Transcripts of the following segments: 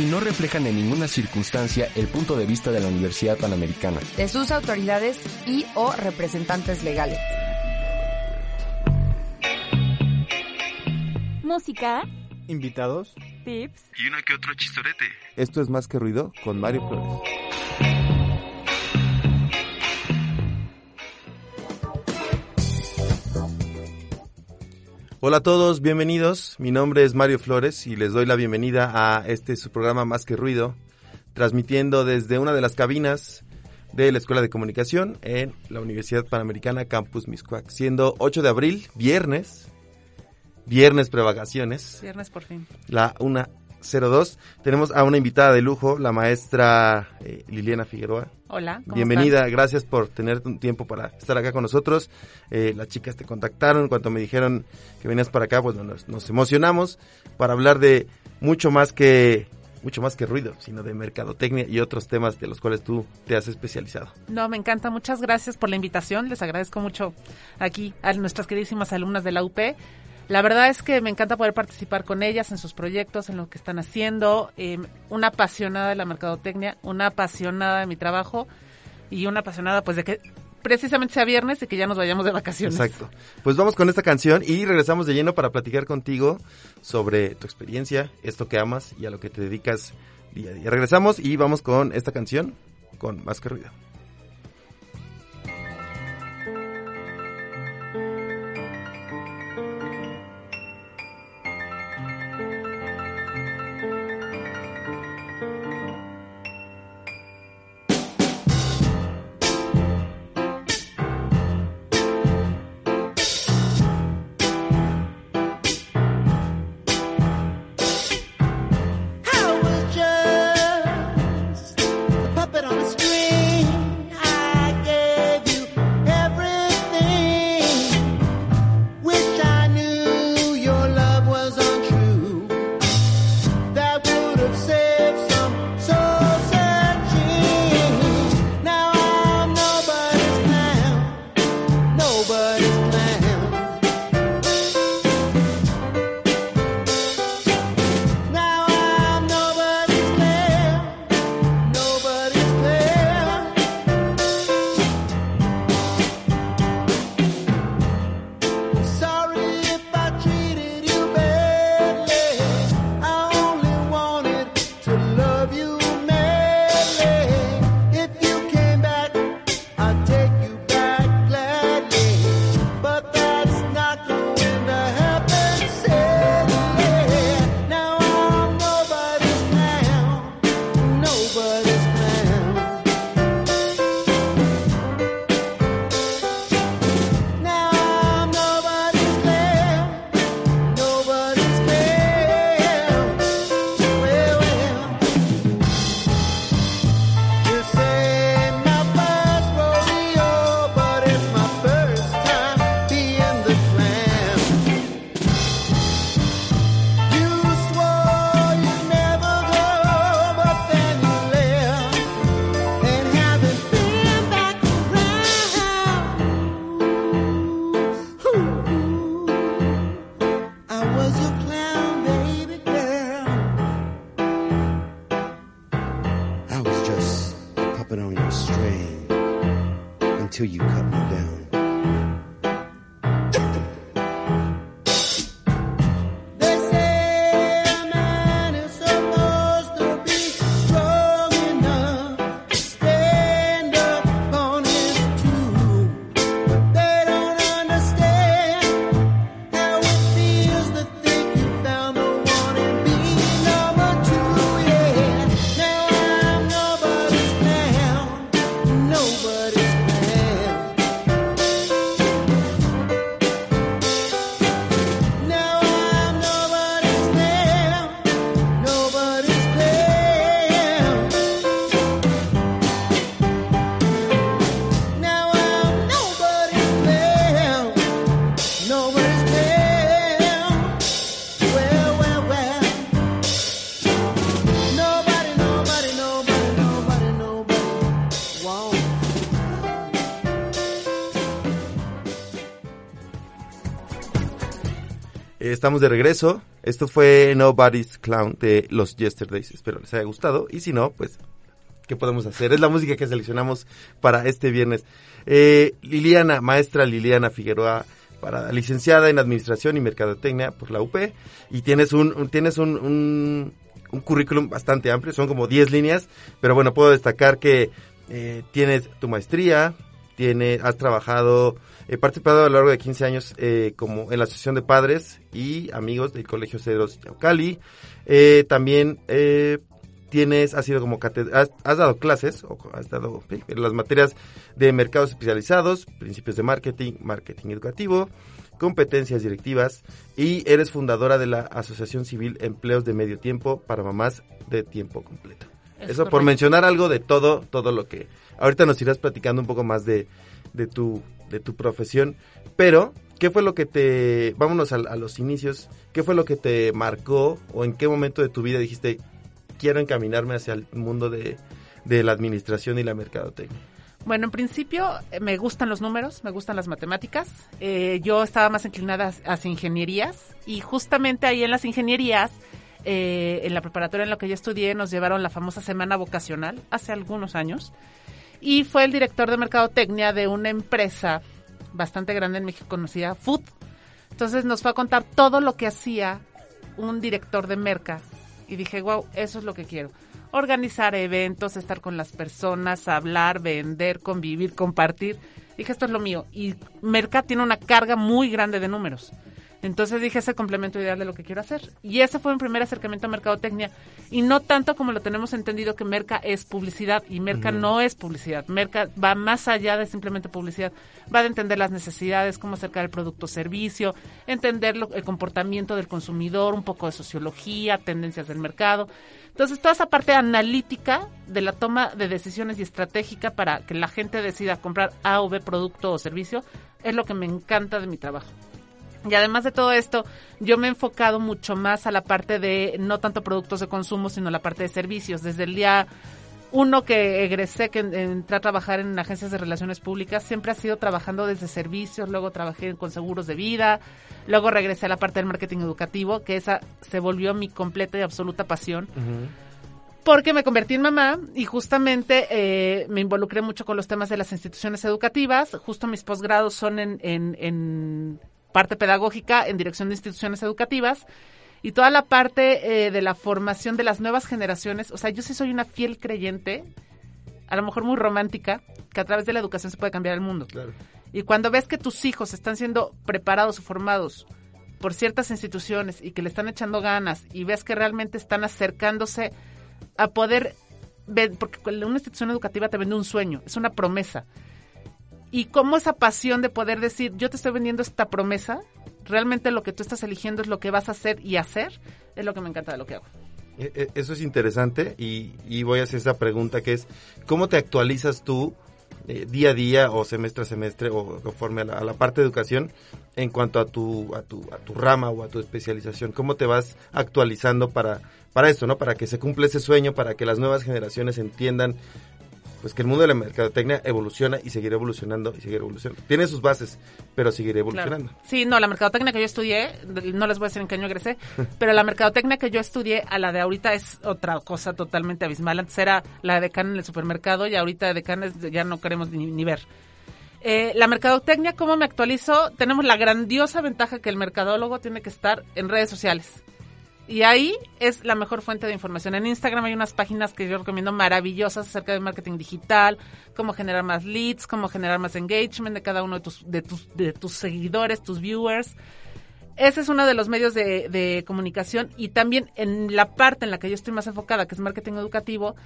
Y no reflejan en ninguna circunstancia el punto de vista de la Universidad Panamericana. De sus autoridades y o representantes legales. Música, Invitados. tips, Y uno que otro chistorete. Esto es Más que Ruido con Mario Flores. Hola a todos, bienvenidos. Mi nombre es Mario Flores y les doy la bienvenida a este su programa Más que Ruido, transmitiendo desde una de las cabinas de la Escuela de Comunicación en la Universidad Panamericana Campus Miscuac, siendo 8 de abril, viernes, viernes prevagaciones, viernes por fin. la 102. Tenemos a una invitada de lujo, la maestra eh, Liliana Figueroa. Hola, ¿cómo Bienvenida, gracias por tener un tiempo para estar acá con nosotros. Eh, las chicas te contactaron cuando me dijeron que venías para acá, pues nos, nos emocionamos para hablar de mucho más que mucho más que ruido, sino de mercadotecnia y otros temas de los cuales tú te has especializado. No, me encanta. Muchas gracias por la invitación. Les agradezco mucho aquí a nuestras queridísimas alumnas de la UP. La verdad es que me encanta poder participar con ellas en sus proyectos, en lo que están haciendo. Eh, una apasionada de la mercadotecnia, una apasionada de mi trabajo y una apasionada pues de que precisamente sea viernes y que ya nos vayamos de vacaciones. Exacto. Pues vamos con esta canción y regresamos de lleno para platicar contigo sobre tu experiencia, esto que amas y a lo que te dedicas día a día. Regresamos y vamos con esta canción con más que ruido. Estamos de regreso. Esto fue Nobody's Clown de los Yesterdays. Espero les haya gustado. Y si no, pues, ¿qué podemos hacer? Es la música que seleccionamos para este viernes. Eh, Liliana, maestra Liliana Figueroa, para licenciada en Administración y Mercadotecnia por la UP. Y tienes un, tienes un, un, un currículum bastante amplio, son como 10 líneas. Pero bueno, puedo destacar que eh, tienes tu maestría, tiene, has trabajado, he participado a lo largo de 15 años eh, como en la Asociación de Padres y Amigos del Colegio Cedros Yaucali. Eh, también eh, tienes, has sido como catedr- has, has dado clases, o has dado las materias de mercados especializados, principios de marketing, marketing educativo, competencias directivas y eres fundadora de la Asociación Civil Empleos de Medio Tiempo para Mamás de Tiempo Completo. Es Eso por mencionar algo de todo, todo lo que... Ahorita nos irás platicando un poco más de, de, tu, de tu profesión, pero ¿qué fue lo que te... Vámonos a, a los inicios, ¿qué fue lo que te marcó o en qué momento de tu vida dijiste, quiero encaminarme hacia el mundo de, de la administración y la mercadotecnia? Bueno, en principio eh, me gustan los números, me gustan las matemáticas. Eh, yo estaba más inclinada hacia- ingenierías y justamente ahí en las ingenierías, eh, en la preparatoria en la que yo estudié, nos llevaron la famosa semana vocacional hace algunos años y fue el director de mercadotecnia de una empresa bastante grande en México conocida, Food. Entonces nos fue a contar todo lo que hacía un director de merca y dije, wow, eso es lo que quiero. Organizar eventos, estar con las personas, hablar, vender, convivir, compartir. Dije, esto es lo mío. Y Merca tiene una carga muy grande de números. Entonces dije, es el complemento ideal de lo que quiero hacer. Y ese fue mi primer acercamiento a mercadotecnia. Y no tanto como lo tenemos entendido que Merca es publicidad. Y Merca no es publicidad. Merca va más allá de simplemente publicidad. Va de entender las necesidades, cómo acercar el producto o servicio, entender lo- el comportamiento del consumidor, un poco de sociología, tendencias del mercado. Entonces, toda esa parte analítica de la toma de decisiones y estratégica para que la gente decida comprar A o B producto o servicio es lo que me encanta de mi trabajo. Y además de todo esto, yo me he enfocado mucho más a la parte de no tanto productos de consumo, sino la parte de servicios. Desde el día uno que egresé, que en- entré a trabajar en agencias de relaciones públicas, siempre ha sido trabajando desde servicios, luego trabajé con seguros de vida, luego regresé a la parte del marketing educativo, que esa se volvió mi completa y absoluta pasión porque me convertí en mamá y justamente eh, me involucré mucho con los temas de las instituciones educativas. Justo mis posgrados son en, en, en parte pedagógica, en dirección de instituciones educativas. Y toda la parte eh, de la formación de las nuevas generaciones. O sea, yo sí soy una fiel creyente, a lo mejor muy romántica, que a través de la educación se puede cambiar el mundo. Claro. Y cuando ves que tus hijos están siendo preparados o formados por ciertas instituciones y que le están echando ganas y ves que realmente están acercándose a poder ver, porque una institución educativa te vende un sueño, es una promesa. Y cómo esa pasión de poder decir, yo te estoy vendiendo esta promesa, realmente lo que tú estás eligiendo es lo que vas a hacer y hacer, es lo que me encanta de lo que hago. E- e- Eso es interesante y, y voy a hacer esa pregunta que es, ¿cómo te actualizas tú eh, día a día o semestre a semestre o conforme a la, a la parte de educación en cuanto a tu, a, tu, a tu rama o a tu especialización? ¿Cómo te vas actualizando para, para esto, ¿no? para que se cumpla ese sueño, para que las nuevas generaciones entiendan pues que el mundo de la mercadotecnia evoluciona y seguirá evolucionando y seguirá evolucionando. Tiene sus bases, pero seguirá evolucionando. Claro. Sí, no, la mercadotecnia que yo estudié, no les voy a decir en qué año egresé, pero la mercadotecnia que yo estudié a la de ahorita es otra cosa totalmente abismal. Antes era la de decana en el supermercado y ahorita de decanes ya no queremos ni, ni ver. Eh, la mercadotecnia, ¿cómo me actualizo? Tenemos la grandiosa ventaja que el mercadólogo tiene que estar en redes sociales. Y ahí es la mejor fuente de información. En Instagram hay unas páginas que yo recomiendo maravillosas acerca de marketing digital, cómo generar más leads, cómo generar más engagement de cada uno de tus, de tus, de tus seguidores, tus viewers. Ese es uno de los medios de, de comunicación y también en la parte en la que yo estoy más enfocada, que es marketing educativo,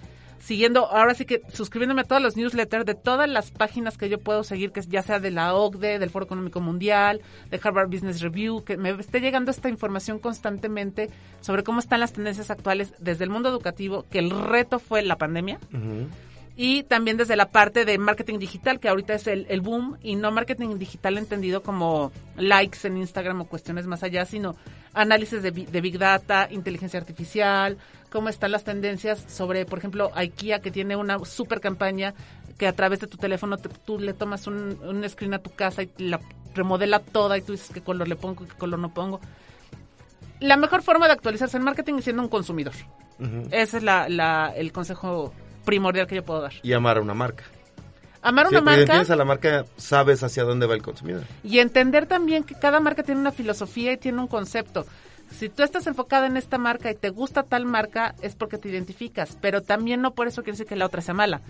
siguiendo, ahora sí que suscribiéndome a todos los newsletters de todas las páginas que yo puedo seguir, que ya sea de la OCDE, del Foro Económico Mundial, de Harvard Business Review, que me esté llegando esta información constantemente sobre cómo están las tendencias actuales desde el mundo educativo, que el reto fue la pandemia, y también desde la parte de marketing digital, que ahorita es el, el boom, y no marketing digital entendido como likes en Instagram o cuestiones más allá, sino análisis de Big Data, inteligencia artificial, cómo están las tendencias sobre, por ejemplo, IKEA, que tiene una super campaña que a través de tu teléfono te- tú le tomas un, un screen a tu casa y la remodela toda y tú dices qué color le pongo, qué color no pongo. La mejor forma de actualizarse en marketing es siendo un consumidor. Ese es la, la- el consejo primordial que yo puedo dar. Y amar a una marca. Amar Si una marca entiendes a la marca, sabes hacia dónde va el consumidor. y entender también que cada marca tiene una filosofía y tiene un concepto. Si tú estás enfocada en esta marca y te gusta tal marca, es porque te identificas, pero también no por eso quiere decir que la otra sea mala.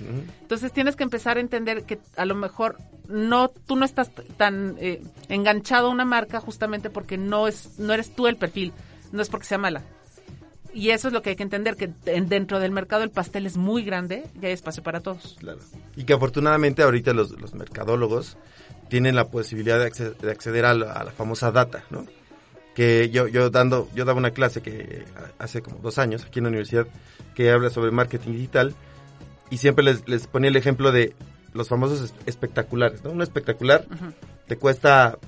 Entonces tienes que empezar a entender que a lo mejor no tú no estás tan eh, enganchado a una marca justamente porque no es no eres tú el perfil, no es porque sea mala. Y eso es lo que hay que entender que en- dentro del mercado el pastel es muy grande y hay espacio para todos. Claro. Y que afortunadamente ahorita los, los mercadólogos tienen la posibilidad de acceder, de acceder a, la, a la famosa data, ¿no? Que yo, yo dando, yo daba una clase que hace como dos años aquí en la universidad que habla sobre marketing digital y siempre les, les ponía el ejemplo de los famosos es- espectaculares, ¿no? Un espectacular te cuesta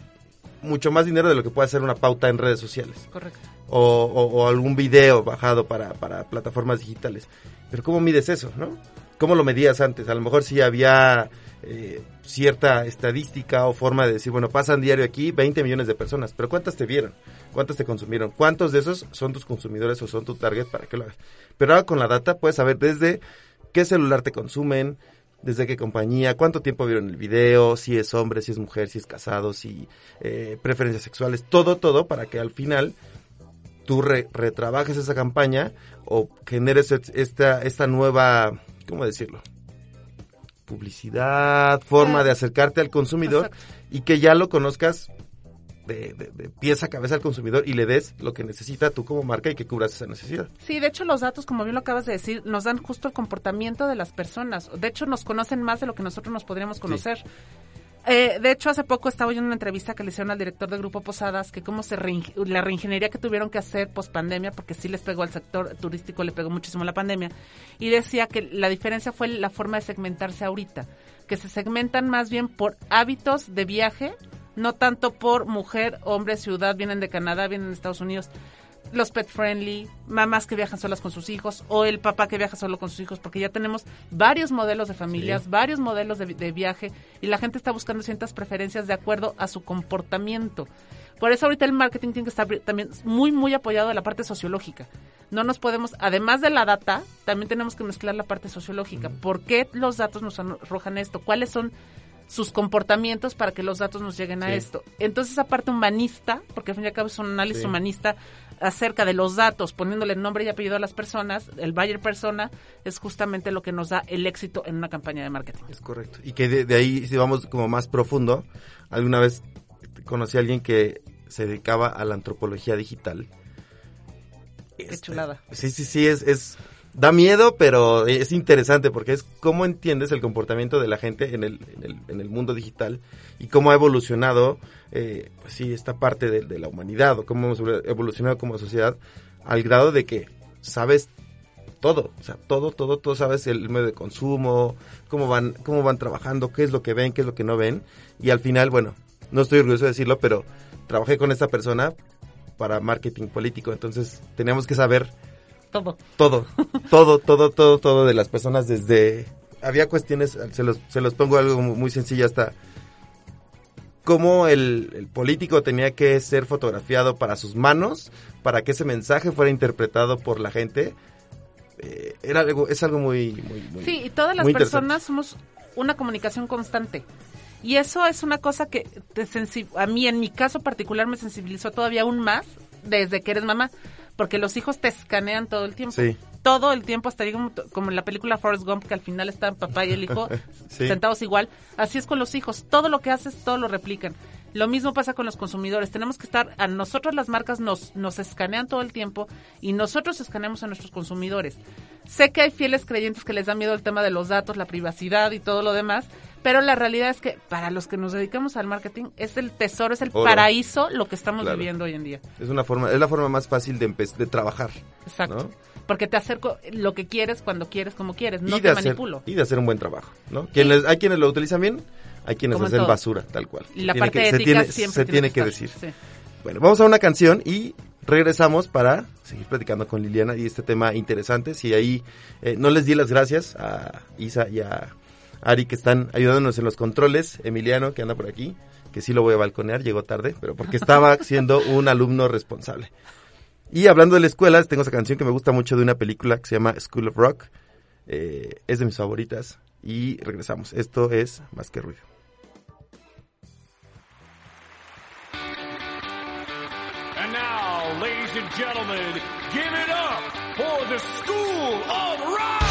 mucho más dinero de lo que puede hacer una pauta en redes sociales Correcto. o, o- o algún video bajado para, para plataformas digitales. Pero ¿cómo mides eso, no? ¿Cómo lo medías antes? A lo mejor sí había eh, cierta estadística o forma de decir, bueno, pasan diario aquí 20 millones de personas, pero ¿cuántas te vieron? ¿Cuántas te consumieron? ¿Cuántos de esos son tus consumidores o son tu target para que lo hagas? Pero ahora con la data puedes saber desde qué celular te consumen, desde qué compañía, cuánto tiempo vieron el video, si es hombre, si es mujer, si es casado, si eh, preferencias sexuales, todo, todo para que al final tú re- retrabajes esa campaña o generes esta, esta nueva, ¿cómo decirlo? Publicidad, forma de acercarte al consumidor y que ya lo conozcas de, de, de pies a cabeza al consumidor y le des lo que necesita tú como marca y que cubras esa necesidad. Sí, de hecho los datos, como bien lo acabas de decir, nos dan justo el comportamiento de las personas. De hecho, nos conocen más de lo que nosotros nos podríamos conocer. Eh, de hecho, hace poco estaba yo en una entrevista que le hicieron al director de Grupo Posadas, que cómo se reing- la reingeniería que tuvieron que hacer post pandemia, porque sí les pegó al sector turístico, le pegó muchísimo la pandemia, y decía que la diferencia fue la forma de segmentarse ahorita, que se segmentan más bien por hábitos de viaje, no tanto por mujer, hombre, ciudad, vienen de Canadá, vienen de Estados Unidos los pet friendly, mamás que viajan solas con sus hijos o el papá que viaja solo con sus hijos, porque ya tenemos varios modelos de familias, Sí. varios modelos de, de viaje y la gente está buscando ciertas preferencias de acuerdo a su comportamiento. Por eso ahorita el marketing tiene que estar también muy, muy apoyado de la parte sociológica. No nos podemos, además de la data, también tenemos que mezclar la parte sociológica. ¿Por qué los datos nos arrojan esto? ¿Cuáles son sus comportamientos para que los datos nos lleguen a esto? Entonces, esa parte humanista, porque al fin y al cabo es un análisis Sí. humanista acerca de los datos, poniéndole nombre y apellido a las personas, el buyer persona, es justamente lo que nos da el éxito en una campaña de marketing. Es correcto. Y que de, de ahí, si vamos como más profundo, alguna vez conocí a alguien que se dedicaba a la antropología digital. Qué Este, chulada. Sí, sí, sí, es, es da miedo, pero es interesante porque es cómo entiendes el comportamiento de la gente en el, en el, en el mundo digital y cómo ha evolucionado, eh, pues sí, esta parte de, de la humanidad o cómo hemos evolucionado como sociedad al grado de que sabes todo, o sea, todo, todo, todo sabes el medio de consumo, cómo van, cómo van trabajando, qué es lo que ven, qué es lo que no ven. Y al final, bueno, no estoy orgulloso de decirlo, pero trabajé con esta persona para marketing político, entonces teníamos que saber Todo. todo, todo, todo, todo, todo de las personas desde... Había cuestiones, se los, se los pongo algo mu- muy sencillo hasta cómo el, el político tenía que ser fotografiado para sus manos, para que ese mensaje fuera interpretado por la gente. Eh, era algo, es algo muy, muy, muy- Sí, y todas las personas somos una comunicación constante. Y eso es una cosa que te sensi- a mí, en mi caso particular, me sensibilizó todavía aún más desde que eres mamá. Porque los hijos te escanean todo el tiempo. Sí. Todo el tiempo, hasta como, como en la película Forrest Gump, que al final están papá y el hijo Sí. sentados igual. Así es con los hijos. Todo lo que haces, todo lo replican. Lo mismo pasa con los consumidores. Tenemos que estar, a nosotros las marcas nos, nos escanean todo el tiempo y nosotros escaneamos a nuestros consumidores. Sé que hay fieles creyentes que les da miedo el tema de los datos, la privacidad y todo lo demás, pero la realidad es que para los que nos dedicamos al marketing es el tesoro, es el Oro. paraíso lo que estamos Claro. viviendo hoy en día. Es una forma, es la forma más fácil de, de trabajar. Exacto. ¿no? Porque te acerco lo que quieres, cuando quieres, como quieres, no y, te hacer, manipulo. y de hacer un buen trabajo. ¿no? Quienes, hay quienes lo utilizan bien, hay quienes Como hacen todo. basura, tal cual. Y la Tiene parte que- se tiene, siempre se tiene que decir. Sí. Bueno, vamos a una canción y regresamos para seguir platicando con Liliana y este tema interesante. Si ahí eh, no les di las gracias a Isa y a Ari que están ayudándonos en los controles, Emiliano que anda por aquí, que sí lo voy a balconear, llegó tarde, pero porque estaba siendo un alumno responsable. Y hablando de la escuela, tengo esa canción que me gusta mucho de una película que se llama School of Rock. Eh, es de mis favoritas. Y regresamos. Esto es Más que Ruido. And now, ladies and gentlemen, give it up for the School of Rock!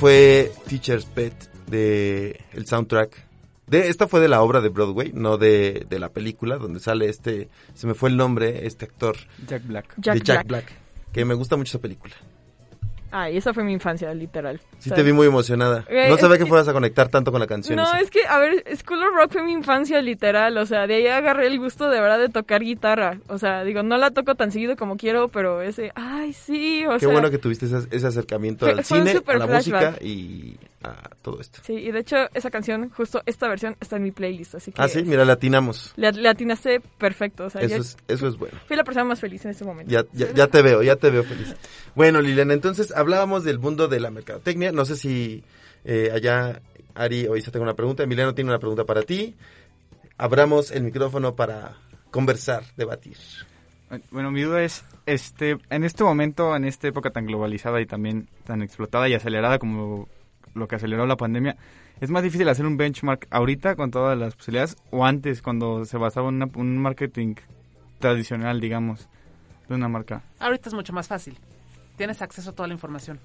Fue Teacher's Pet de el soundtrack. De, esta fue de la obra de Broadway, no de, de la película, donde sale este, se me fue el nombre, este actor Jack Black. de Jack Black. que me gusta mucho esa película. Ay, esa fue mi infancia, literal. Sí sea, te vi muy emocionada. Eh, No sabía que- fueras a conectar tanto con la canción. No, esa. es que, a ver, School of Rock fue mi infancia literal, o sea, de ahí agarré el gusto de verdad de tocar guitarra. O sea, digo, no la toco tan seguido como quiero, pero ese, ay, sí, o Qué sea... bueno que tuviste ese, ese acercamiento Fue- al fue cine, a la flashback. música y a todo esto. Sí, y de hecho esa canción, justo esta versión, está en mi playlist, así que... Ah, sí, mira, latinamos. Le, le atinaste perfecto, o sea, Eso ya- es, eso es bueno. fui la persona más feliz en ese momento. Ya, ya, ya te veo, ya te veo feliz. Bueno, Liliana, entonces hablábamos del mundo de la mercadotecnia. No sé si eh, allá Ari o Isa tengo una pregunta. Emiliano tiene una pregunta para ti. Abramos el micrófono para conversar, debatir. Bueno, mi duda es, este, en este momento, en esta época tan globalizada y también tan explotada y acelerada como lo que aceleró la pandemia, ¿es más difícil hacer un benchmark ahorita con todas las posibilidades o antes cuando se basaba en un marketing tradicional, digamos, de una marca? Ahorita es mucho más fácil. Tienes acceso a toda la información.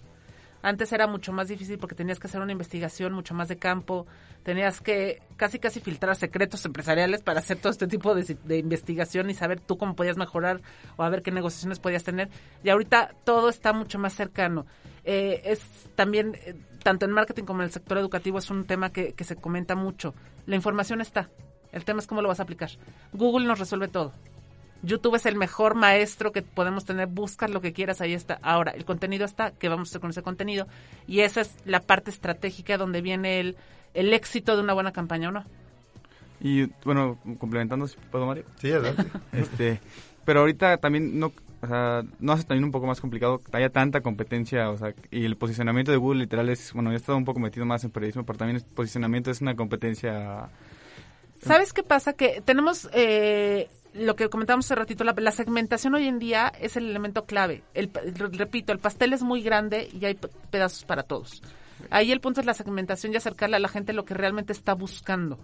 Antes era mucho más difícil porque tenías que hacer una investigación mucho más de campo, tenías que casi casi filtrar secretos empresariales para hacer todo este tipo de, de investigación y saber tú cómo podías mejorar o a ver qué negociaciones podías tener. Y ahorita todo está mucho más cercano. Eh, es también, eh, tanto en marketing como en el sector educativo, es un tema que, que se comenta mucho. La información está. El tema es cómo lo vas a aplicar. Google nos resuelve todo. YouTube es el mejor maestro que podemos tener. Buscas lo que quieras, ahí está. Ahora, el contenido está, ¿qué vamos a hacer con ese contenido? Y esa es la parte estratégica donde viene el, el éxito de una buena campaña o no. Y bueno, complementando, si puedo, Mario. Sí, adelante. este, pero ahorita también no, o sea, no hace también un poco más complicado que haya tanta competencia, o sea, y el posicionamiento de Google literal es, bueno, yo he estado un poco metido más en periodismo, pero también el posicionamiento es una competencia ¿Sabes qué pasa? Que tenemos eh, lo que comentábamos hace ratito, la, la segmentación hoy en día es el elemento clave. El, repito, el pastel es muy grande y hay pedazos para todos. Ahí el punto es la segmentación y acercarle a la gente lo que realmente está buscando.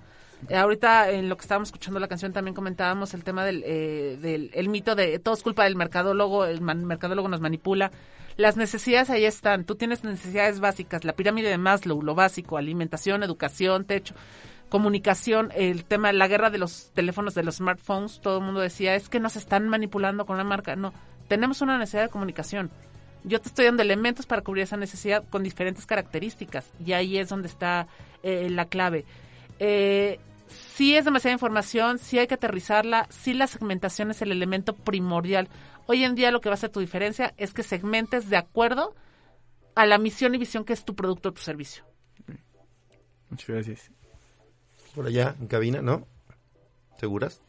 Eh, ahorita en lo que estábamos escuchando la canción también comentábamos el tema del, eh, del el mito de todo es culpa del mercadólogo, el mercadólogo nos manipula. Las necesidades ahí están. Tú tienes necesidades básicas, la pirámide de Maslow, lo básico, alimentación, educación, techo comunicación, el tema, la guerra de los teléfonos, de los smartphones, todo el mundo decía, es que nos están manipulando con una marca. No, tenemos una necesidad de comunicación. Yo te estoy dando elementos para cubrir esa necesidad con diferentes características y ahí es donde está eh, la clave. Eh, sí es demasiada información, sí hay que aterrizarla, sí la segmentación es el elemento primordial. Hoy en día lo que va a ser tu diferencia es que segmentes de acuerdo a la misión y visión que es tu producto o tu servicio. Muchas gracias. Por allá, en cabina, ¿no? ¿Seguras?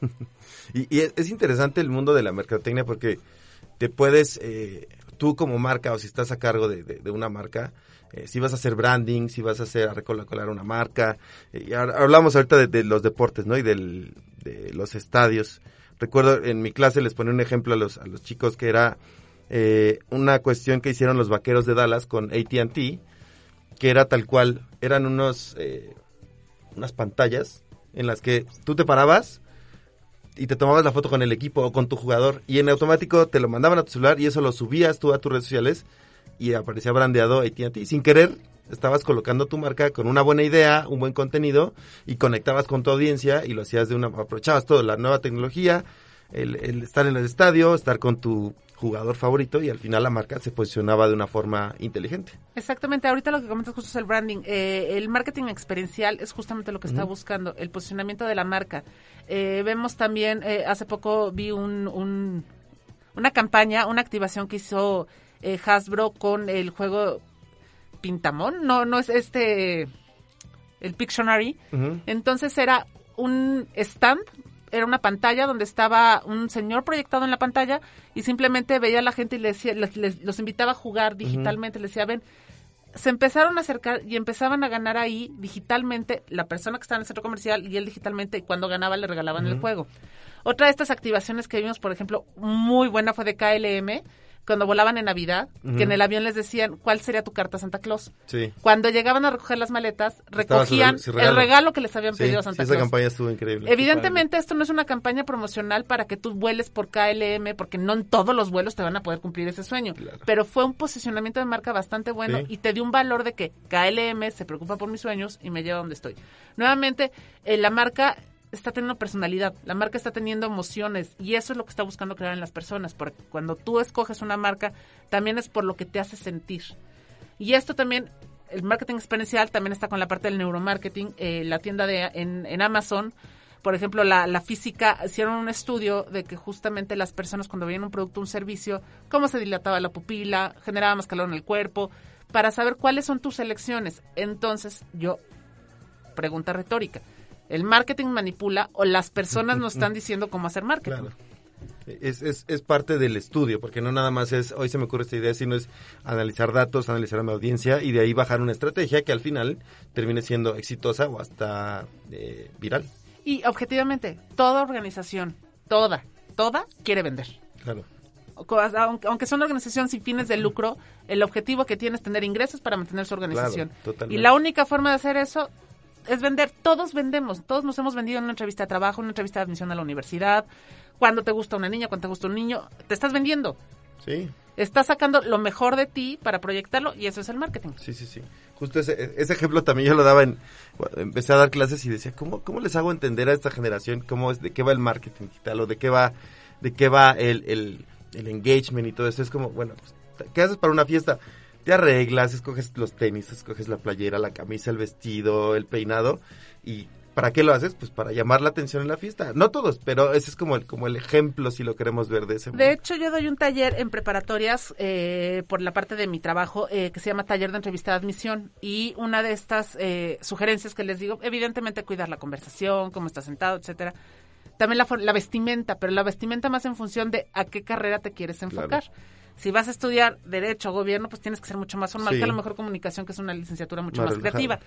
y y es, es interesante el mundo de la mercadotecnia porque te puedes, eh, tú como marca o si estás a cargo de, de- de una marca, eh, si vas a hacer branding, si vas a hacer a una marca. eh, hablamos ahorita de, los deportes, ¿no? Y de los estadios. Recuerdo en mi clase les ponía un ejemplo a los, a los chicos que era eh, una cuestión que hicieron los vaqueros de Dallas con AT&T, que era tal cual, eran unos... eh, unas pantallas en las que tú te parabas y te tomabas la foto con el equipo o con tu jugador y en automático te lo mandaban a tu celular y eso lo subías tú a tus redes sociales y aparecía brandeado AT&T. Sin querer, estabas colocando tu marca con una buena idea, un buen contenido y conectabas con tu audiencia y lo hacías de una... aprovechabas todo, la nueva tecnología, el, el estar en el estadio, estar con tu jugador favorito y al final la marca se posicionaba de una forma inteligente. Exactamente, ahorita lo que comentas justo es el branding. Eh, el marketing experiencial es justamente lo que está buscando, el posicionamiento de la marca. Eh, vemos también, eh, hace poco vi un, un- una campaña, una activación que hizo eh, Hasbro con el juego Pintamón, no, no es este, el Pictionary. Entonces era un stand, era una pantalla donde estaba un señor proyectado en la pantalla y simplemente veía a la gente y decía, les- les- los invitaba a jugar digitalmente, les decía, ven, se empezaron a acercar y empezaban a ganar ahí digitalmente la persona que estaba en el centro comercial y él digitalmente y cuando ganaba le regalaban el juego. Otra de estas activaciones que vimos, por ejemplo, muy buena fue de KLM, cuando volaban en Navidad, que en el avión les decían, ¿cuál sería tu carta a Santa Claus? Sí. Cuando llegaban a recoger las maletas, su recogían el regalo que les habían Sí, pedido a sí, Santa esa Claus. campaña estuvo increíble. Evidentemente esto no es una campaña promocional para que tú vueles por KLM, porque no en todos los vuelos te van a poder cumplir ese sueño. Pero fue un posicionamiento de marca bastante bueno y te dio un valor de que KLM se preocupa por mis sueños y me lleva a donde estoy. Nuevamente, eh, la marca está teniendo personalidad, la marca está teniendo emociones y eso es lo que está buscando crear en las personas, porque cuando tú escoges una marca, también es por lo que te hace sentir. Y esto también, el marketing exponencial también está con la parte del neuromarketing. Eh, la tienda de en, Amazon, por ejemplo, la, física, hicieron un estudio de que justamente las personas cuando veían un producto un servicio, cómo se dilataba la pupila, generaba más calor en el cuerpo. para saber cuáles son tus elecciones. Entonces, yo, pregunta retórica, ¿el marketing manipula o las personas nos están diciendo cómo hacer marketing? Claro. Es, es, es parte del estudio, porque no nada más es, hoy se me ocurre esta idea, sino es analizar datos, analizar a mi audiencia y de ahí bajar una estrategia que al final termine siendo exitosa o hasta eh, viral. Y objetivamente, toda organización, toda, toda quiere vender. Claro. Aunque aunque son organizaciones sin fines de lucro, el objetivo que tiene es tener ingresos para mantener su organización. Claro, totalmente. y la única forma de hacer eso es vender. Todos vendemos, todos nos hemos vendido en una entrevista de trabajo, en una entrevista de admisión a la universidad. Cuando te gusta una niña, cuando te gusta un niño, te estás vendiendo. Sí, Estás sacando lo mejor de ti para proyectarlo y eso es el marketing. sí, sí, sí. Justo ese, ese ejemplo también yo lo daba en... empecé a dar clases y decía, ¿cómo, ¿cómo les hago entender a esta generación cómo es, de qué va el marketing digital o de qué va, de qué va el, el, el engagement y todo eso? Es como, bueno, pues, ¿qué haces para una fiesta? Te arreglas, escoges los tenis, escoges la playera, la camisa, el vestido, el peinado y... ¿Para qué lo haces? Pues para llamar la atención en la fiesta. No todos, pero ese es como el, como el ejemplo si lo queremos ver de ese modo. De hecho, yo doy un taller en preparatorias eh, por la parte de mi trabajo eh, que se llama Taller de Entrevista de Admisión. Y una de estas eh, sugerencias que les digo, evidentemente cuidar la conversación, cómo está sentado, etcétera. También la vestimenta, pero la vestimenta más en función de a qué carrera te quieres enfocar. Si vas a estudiar Derecho o Gobierno, pues tienes que ser mucho más formal Sí. que a lo mejor Comunicación, que es una licenciatura mucho Más creativa.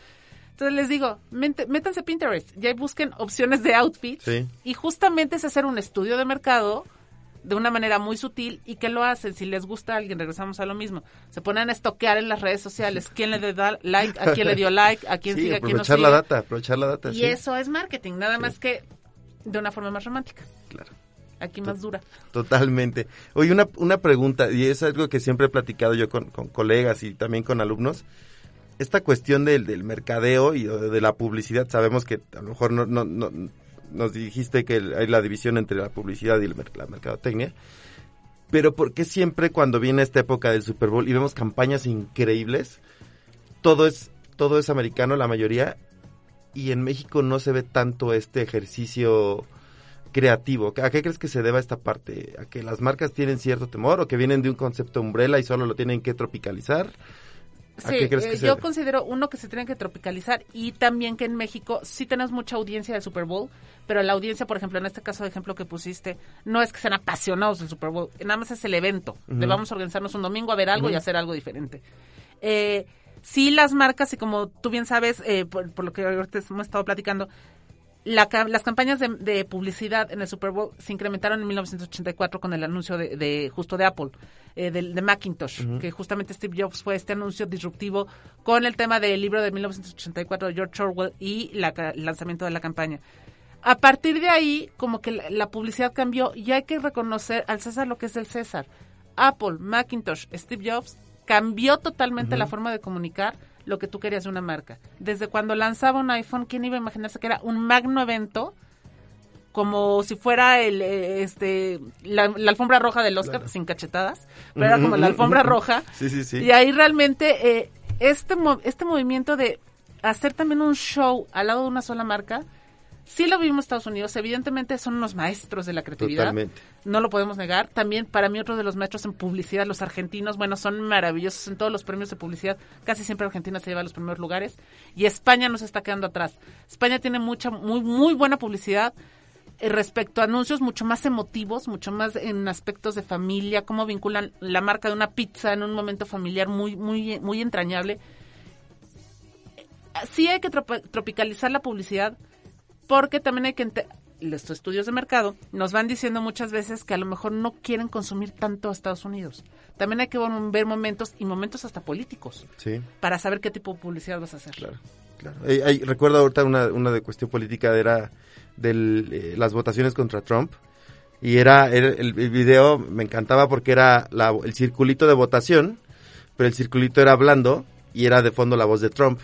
Entonces les digo, mente- métanse a Pinterest, ya busquen opciones de outfits Sí. y justamente es hacer un estudio de mercado de una manera muy sutil y que lo hacen. Si les gusta a alguien, regresamos a lo mismo. Se ponen a estoquear en las redes sociales quién le da- like, a quién le dio like, a quién Sí, sigue, a quién no aprovechar sigue. la data, aprovechar la data. Y sí. eso es marketing, nada más que de una forma más romántica. Claro. Aquí más dura. Totalmente. Oye, una, una pregunta, y es algo que siempre he platicado yo con, con colegas y también con alumnos. Esta cuestión del, del mercadeo y de, la publicidad, sabemos que a lo mejor no, no, no- nos dijiste que hay la división entre la publicidad y la mercadotecnia. Pero ¿por qué siempre cuando viene esta época del Super Bowl y vemos campañas increíbles, todo es, todo es americano, la mayoría, y en México no se ve tanto este ejercicio creativo. ¿A qué crees que se deba esta parte? ¿A que las marcas tienen cierto temor o que vienen de un concepto umbrella y solo lo tienen que tropicalizar? ¿A Sí, qué crees eh, se yo debe? considero uno que se tiene que tropicalizar y también que en México sí tenemos mucha audiencia del Super Bowl, pero la audiencia, por ejemplo, en este caso de ejemplo que pusiste, no es que sean apasionados del Super Bowl, nada más es el evento. Ujú. Le vamos a organizarnos un domingo a ver algo y hacer algo diferente. Eh, sí, las marcas, y como tú bien sabes, eh, por, por lo que ahorita hemos estado platicando, la las campañas de, de publicidad en el Super Bowl se incrementaron en 1984 con el anuncio de, de- justo de Apple, eh, del- de, Macintosh, que justamente Steve Jobs fue este anuncio disruptivo con el tema del libro de 1984 de George Orwell y la el lanzamiento de la campaña. A partir de ahí, como que la, la publicidad cambió y hay que reconocer al César lo que es el César. Apple, Macintosh, Steve Jobs cambió totalmente la forma de comunicar lo que tú querías de una marca. Desde cuando lanzaba un iPhone, ¿quién iba a imaginarse que era un magno evento? Como si fuera el, eh, este, la, la alfombra roja del Oscar, sin cachetadas, pero era como la alfombra roja. Sí, sí, sí. Y ahí realmente eh, este, este movimiento de hacer también un show al lado de una sola marca, sí lo vimos en Estados Unidos. Evidentemente son unos maestros de la creatividad. Totalmente. No lo podemos negar. También para mí otro de los maestros en publicidad, los argentinos, bueno, son maravillosos en todos los premios de publicidad. Casi siempre Argentina se lleva a los primeros lugares. Y España nos está quedando atrás. España tiene mucha, muy, muy buena publicidad eh, respecto a anuncios mucho más emotivos, mucho más en aspectos de familia, cómo vinculan la marca de una pizza en un momento familiar muy, muy, muy entrañable. Eh, Sí hay que tropicalizar la publicidad porque también hay que los estudios de mercado nos van diciendo muchas veces que a lo mejor no quieren consumir tanto a Estados Unidos. También hay que ver- momentos y momentos hasta políticos Sí. para saber qué tipo de publicidad vas a hacer. Claro. Eh, eh, recuerdo ahorita una, una de cuestión política, era de las votaciones contra Trump. Y era, era- el, el video, me encantaba porque era la- el circulito de votación, pero el circulito era hablando y era de fondo la voz de Trump.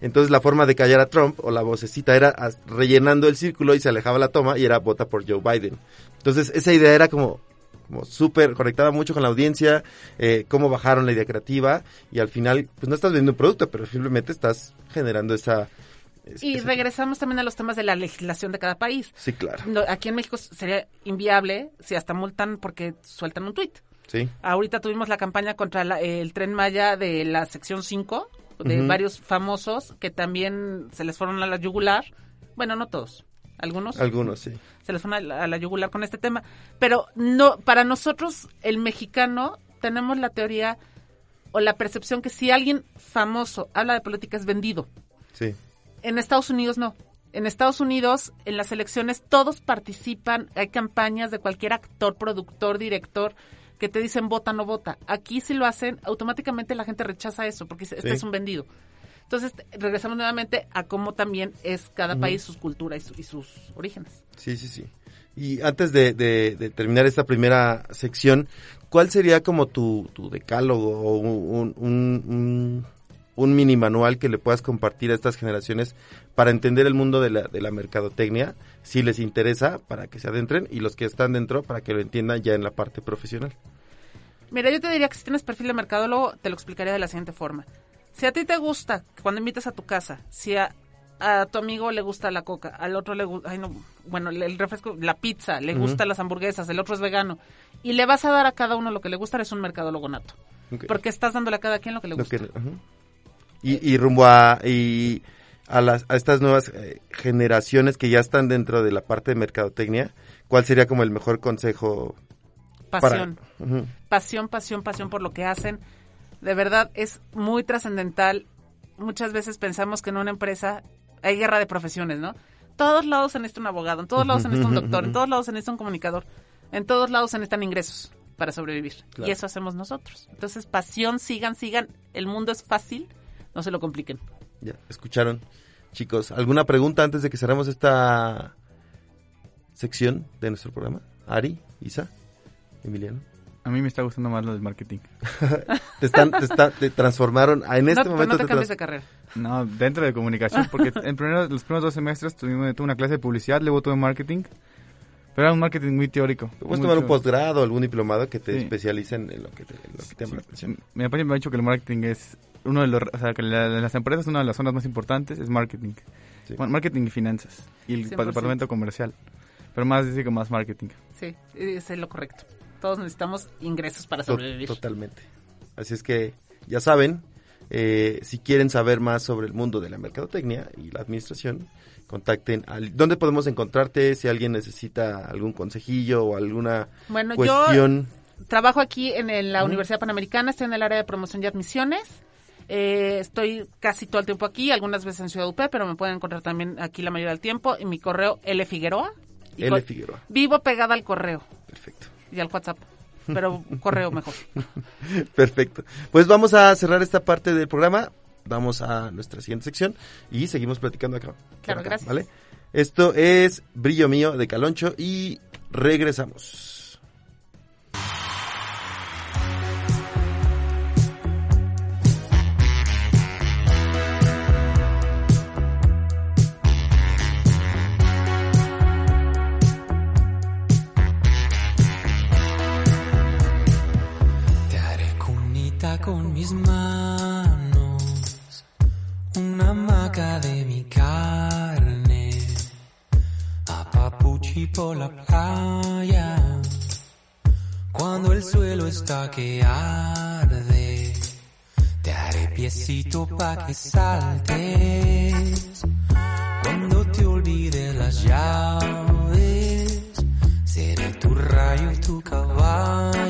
Entonces la forma de callar a Trump o la vocecita era rellenando el círculo y se alejaba la toma y era vota por Joe Biden. Entonces esa idea era como, como súper, conectaba mucho con la audiencia, eh, cómo bajaron la idea creativa y al final pues no estás vendiendo un producto, pero simplemente estás generando esa... es- Y regresamos también a los temas de la legislación de cada país. Sí, claro. No, aquí en México sería inviable si hasta multan porque sueltan un tuit. Sí. Ahorita tuvimos la campaña contra la- el tren Maya de la sección 5, de varios famosos que también se les fueron a la yugular. Bueno, no todos, algunos. Algunos, sí. Se les fueron a la, a la yugular con este tema. Pero no, para nosotros, el mexicano, tenemos la teoría o la percepción que si alguien famoso habla de política es vendido. Sí. En Estados Unidos no. En Estados Unidos, en las elecciones, todos participan. Hay campañas de cualquier actor, productor, director que te dicen vota, no vota. Aquí si lo hacen, automáticamente la gente rechaza eso porque este Sí. es un vendido. Entonces, regresamos nuevamente a cómo también es cada país, sus culturas y, su- y sus orígenes. Sí, sí, sí. Y antes de, de- de terminar esta primera sección, ¿cuál sería como tu, tu decálogo o un, un, un, un mini manual que le puedas compartir a estas generaciones para entender el mundo de la, de la mercadotecnia, si les interesa, para que se adentren, y los que están dentro, para que lo entiendan ya en la parte profesional? Mira, yo te diría que si tienes perfil de mercadólogo, te lo explicaría de la siguiente forma. Si a ti te gusta, cuando invitas a tu casa, si a, a tu amigo le gusta la coca, al otro le gusta, no, bueno, el refresco, la pizza, le Ujú. gustan las hamburguesas, el otro es vegano, y le vas a dar a cada uno lo que le gusta, eres un mercadólogo nato. Porque estás dándole a cada quien lo que le gusta. que- y, y rumbo a, y a, las, a estas nuevas eh, generaciones que ya están dentro de la parte de mercadotecnia, ¿cuál sería como el mejor consejo? Pasión. Para, Ujú. pasión, pasión, pasión por lo que hacen. De verdad es muy trascendental. Muchas veces pensamos que en una empresa hay guerra de profesiones, ¿no? Todos lados se necesita un abogado, en todos lados se necesita un doctor, en todos lados se necesita un comunicador, en todos lados se necesitan ingresos para sobrevivir. Claro. Y eso hacemos nosotros. Entonces, pasión, sigan, sigan. El mundo es fácil, no se lo compliquen. Ya, escucharon. Chicos, ¿alguna pregunta antes de que cerramos esta sección de nuestro programa? Ari, Isa, Emiliano. A mí me está gustando más lo del marketing. Te, están, te, está- te transformaron, en este no, momento no te te cambies de carrera. No, dentro de comunicación, porque en primero, los primeros dos semestres tuvimos, tuve una clase de publicidad, luego tuve marketing, pero era un marketing muy teórico. Puedes tomar un posgrado, algún diplomado que te Sí. especialicen en lo que te, en lo que te llama la atención. Mi papá me ha dicho que el marketing es uno de los, o sea, que la- las empresas una de las zonas más importantes es marketing. Sí. Bueno, marketing y finanzas y el 100%. departamento comercial. Pero más dice que más marketing. Sí, es lo correcto. Todos necesitamos ingresos para To- sobrevivir. Totalmente. Así es que, ya saben, eh, si quieren saber más sobre el mundo de la mercadotecnia y la administración, contacten al... ¿Dónde podemos encontrarte si alguien necesita algún consejillo o alguna Bueno, cuestión? yo trabajo aquí en la. Universidad Panamericana, estoy en el área de promoción y admisiones. Eh, estoy casi todo el tiempo aquí, algunas veces en Ciudad UP, pero me pueden encontrar también aquí la mayoría del tiempo. En mi correo L Figueroa. Y L. Figueroa. Vivo pegada al correo Perfecto. y al WhatsApp, pero correo mejor. Perfecto. Pues vamos a cerrar esta parte del programa. Vamos a nuestra siguiente sección y seguimos platicando acá. Claro, acá, gracias. ¿Vale? Esto es Brillo Mío de Caloncho y regresamos. Te haré cunita con mis manos, por la playa, cuando el suelo está que arde, te haré piecito pa' que saltes, cuando te olvides las llaves, seré tu rayo tu caballo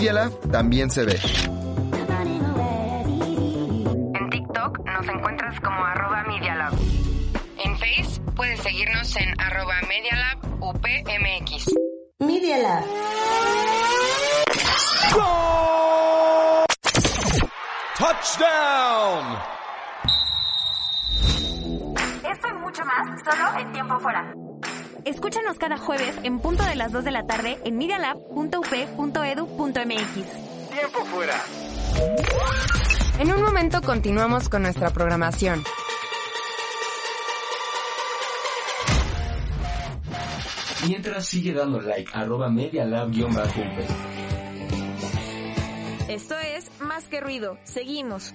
Media Lab también se ve. En TikTok nos encuentras como arroba Media Lab. En Face puedes seguirnos en arroba Media Lab UPMX. Media Lab. Touchdown! Esto y mucho más solo en tiempo fuera. Escúchanos cada jueves en punto de las 2 de la tarde en medialab.up.edu.mx. Tiempo fuera. En un momento continuamos con nuestra programación. Mientras sigue dando like, arroba media lab guion bajo UP. Esto es Más que Ruido. Seguimos.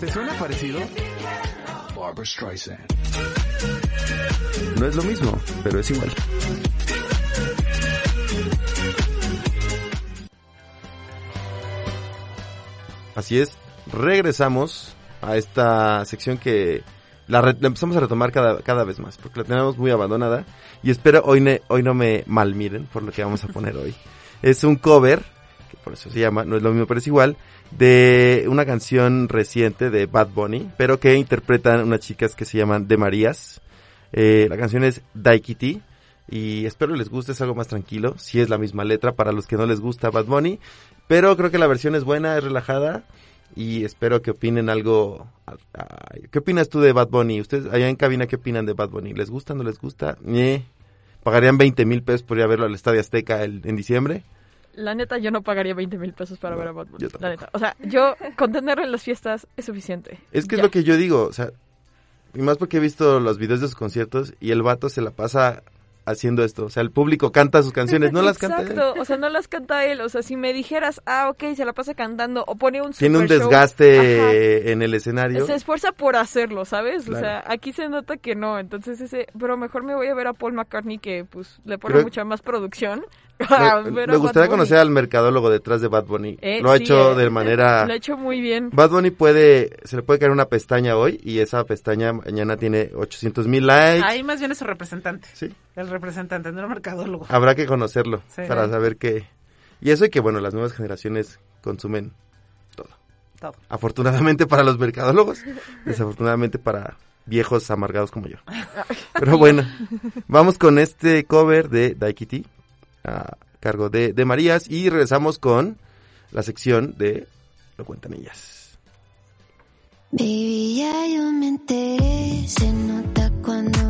¿Te suena parecido? Barbara Streisand. No es lo mismo, pero es igual. Así es, regresamos a esta sección que la, empezamos a retomar cada, cada vez más, porque la tenemos muy abandonada. Y espero hoy, hoy no me malmiren por lo que vamos a poner hoy. Es un cover, por eso se llama, no es lo mismo, pero es igual, de una canción reciente de Bad Bunny, pero que interpretan unas chicas que se llaman De Marías. Eh, la canción es Daikiti. Y espero les guste, es algo más tranquilo. Si es la misma letra para los que no les gusta Bad Bunny. Pero creo que la versión es buena, es relajada. Y espero que opinen algo. ¿Qué opinas tú de Bad Bunny? Ustedes allá en cabina, ¿qué opinan de Bad Bunny? ¿Les gusta, no les gusta? Eh. ¿Pagarían 20 mil pesos por ir a verlo al Estadio Azteca en diciembre? La neta, yo no pagaría 20 mil pesos para ver a yo La neta. O sea, yo con tenerlo en las fiestas es suficiente. Es que Ya. es lo que yo digo, o sea, y más porque he visto los videos de sus conciertos y el vato se la pasa haciendo esto, o sea, el público canta sus canciones, no las canta él. Exacto, o sea, no las canta él. O sea, si me dijeras, ah, ok, se la pasa cantando o pone un Tiene un show, desgaste en el escenario. Se esfuerza por hacerlo, ¿sabes? Claro. O sea, aquí se nota que no. Entonces, ese, pero mejor me voy a ver a Paul McCartney que, pues, le pone Creo- mucha más producción. A Me, gustaría conocer al mercadólogo detrás de Bad Bunny. Eh, Lo ha sí, hecho eh, de manera... Lo ha hecho muy bien. Bad Bunny puede, se le puede caer una pestaña hoy y esa pestaña mañana tiene 800 mil likes. Ahí más bien es su representante. Sí. El representante, no el mercadólogo. Habrá que conocerlo Sí. para saber qué. Y eso y que, bueno, las nuevas generaciones consumen todo. Todo. Afortunadamente para los mercadólogos, desafortunadamente para viejos amargados como yo. Pero bueno, vamos con este cover de Daikiti a cargo de, de Marías y regresamos con la sección de Lo cuentan ellas. Baby, ya yo me enteré, se nota cuando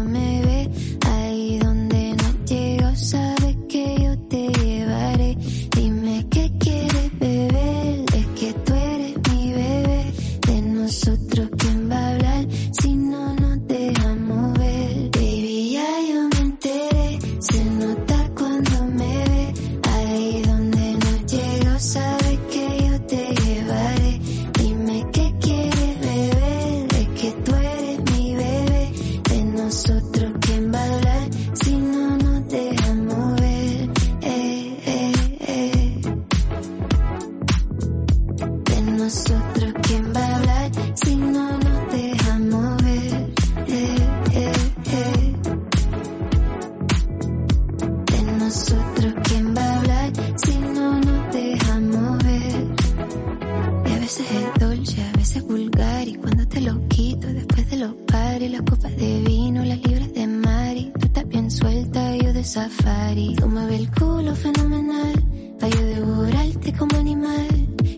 mueve el culo fenomenal. Pa' yo devorarte como animal.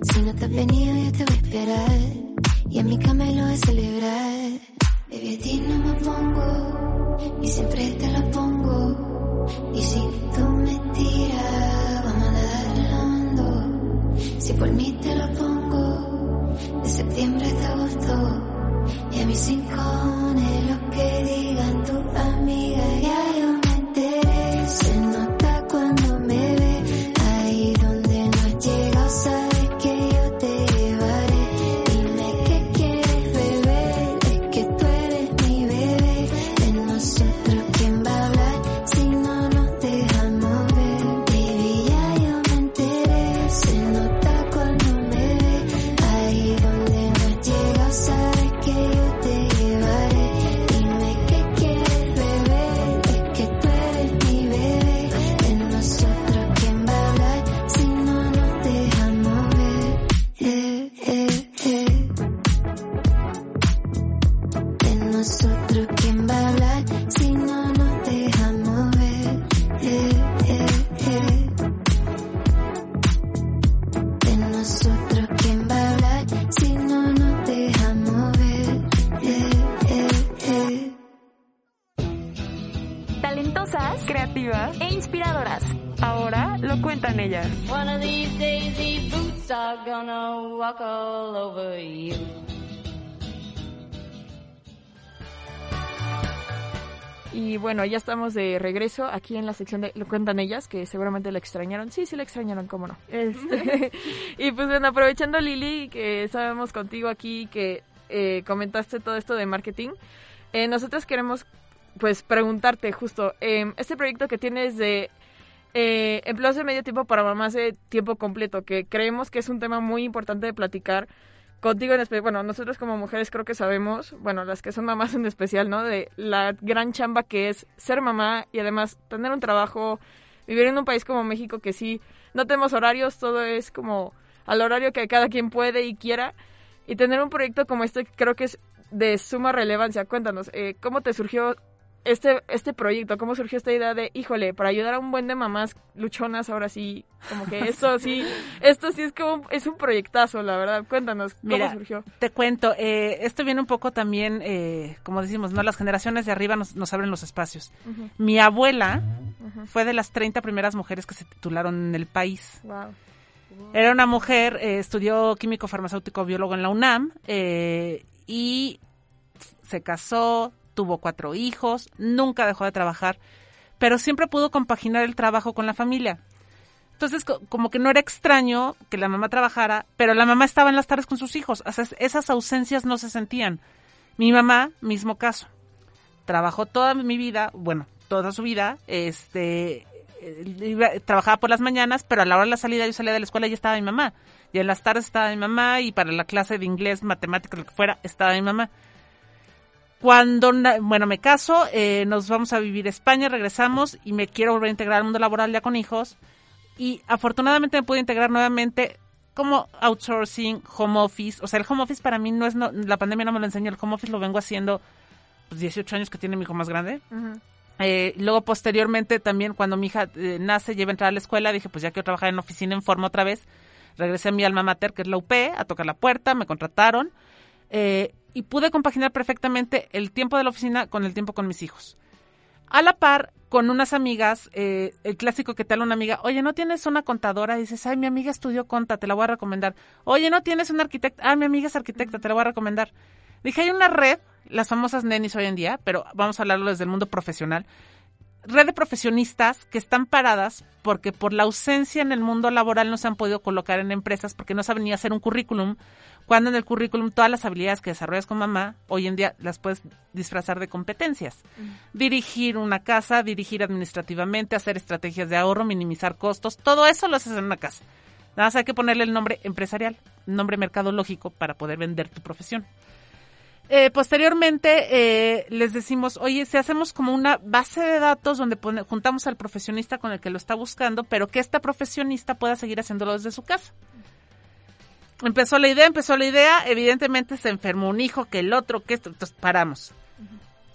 Si no te has venido, yo te voy a esperar. Y en mi cama lo voy a celebrar. Baby, a ti no me pongo. Y siempre te la pongo. Y si tú me tiras, vamos a nadar en la hondo. Si por mí te lo pongo. De septiembre hasta agosto. Y a mis rincones, lo que digan bueno, ya estamos de regreso aquí en la sección de Lo cuentan ellas, que seguramente la extrañaron. Sí, sí la extrañaron, cómo no. Este, y pues bueno, aprovechando Lili, que estábamos contigo aquí, que eh, comentaste todo esto de marketing, eh, nosotros queremos pues preguntarte justo, eh, este proyecto que tienes de eh, empleos de medio tiempo para mamás de tiempo completo, que creemos que es un tema muy importante de platicar contigo en especial, bueno, nosotros como mujeres creo que sabemos, bueno, las que son mamás en especial, ¿no? De la gran chamba que es ser mamá y además tener un trabajo, vivir en un país como México que sí, no tenemos horarios, todo es como al horario que cada quien puede y quiera. Y tener un proyecto como este creo que es de suma relevancia. Cuéntanos, eh, ¿cómo te surgió este, este proyecto? ¿Cómo surgió esta idea de, híjole, para ayudar a un buen de mamás luchonas ahora sí, como que esto sí, esto sí es como, es un proyectazo, la verdad. Cuéntanos, ¿cómo Mira, surgió? te cuento, eh, esto viene un poco también, eh, como decimos, ¿no? Las generaciones de arriba nos, nos abren los espacios. Mi abuela fue de las 30 primeras mujeres que se titularon en el país. Wow. Era una mujer, eh, estudió químico farmacéutico biólogo en la UNAM eh, y se casó, tuvo cuatro hijos, nunca dejó de trabajar, pero siempre pudo compaginar el trabajo con la familia. Entonces, co- como que no era extraño que la mamá trabajara, pero la mamá estaba en las tardes con sus hijos. Esas ausencias no se sentían. Mi mamá, mismo caso. Trabajó toda mi vida, bueno, toda su vida, este, eh, iba- trabajaba por las mañanas, pero a la hora de la salida yo salía de la escuela y estaba mi mamá. Y en las tardes estaba mi mamá y para la clase de inglés, matemáticas, lo que fuera, estaba mi mamá. Cuando, bueno, me caso, eh, nos vamos a vivir a España, regresamos y me quiero volver a integrar al mundo laboral ya con hijos. Y afortunadamente me pude integrar nuevamente como outsourcing, home office. O sea, el home office para mí no es, no, la pandemia no me lo enseñó, el home office lo vengo haciendo pues, 18 años que tiene mi hijo más grande. Eh, luego, posteriormente, también cuando mi hija eh, nace, lleva a entrar a la escuela, dije, pues ya quiero trabajar en oficina en forma otra vez. Regresé a mi alma mater, que es la UP, a tocar la puerta, me contrataron. eh, y pude compaginar perfectamente el tiempo de la oficina con el tiempo con mis hijos. A la par, con unas amigas, eh, el clásico que te habla una amiga, oye, ¿no tienes una contadora? Y dices, ay, mi amiga estudió conta, te la voy a recomendar. Oye, ¿no tienes una arquitecta? Ah, mi amiga es arquitecta, te la voy a recomendar. Dije, hay una red, las famosas nenis hoy en día, pero vamos a hablarlo desde el mundo profesional, red de profesionistas que están paradas porque por la ausencia en el mundo laboral no se han podido colocar en empresas porque no saben ni hacer un currículum, cuando en el currículum todas las habilidades que desarrollas con mamá, hoy en día las puedes disfrazar de competencias. Dirigir una casa, dirigir administrativamente, hacer estrategias de ahorro, minimizar costos, todo eso lo haces en una casa. Nada más hay que ponerle el nombre empresarial, nombre mercadológico para poder vender tu profesión. Eh, posteriormente eh, les decimos, oye, si hacemos como una base de datos donde pone- juntamos al profesionista con el que lo está buscando, pero que esta profesionista pueda seguir haciéndolo desde su casa. Empezó la idea, empezó la idea, evidentemente se enfermó un hijo, que el otro, que esto, entonces paramos.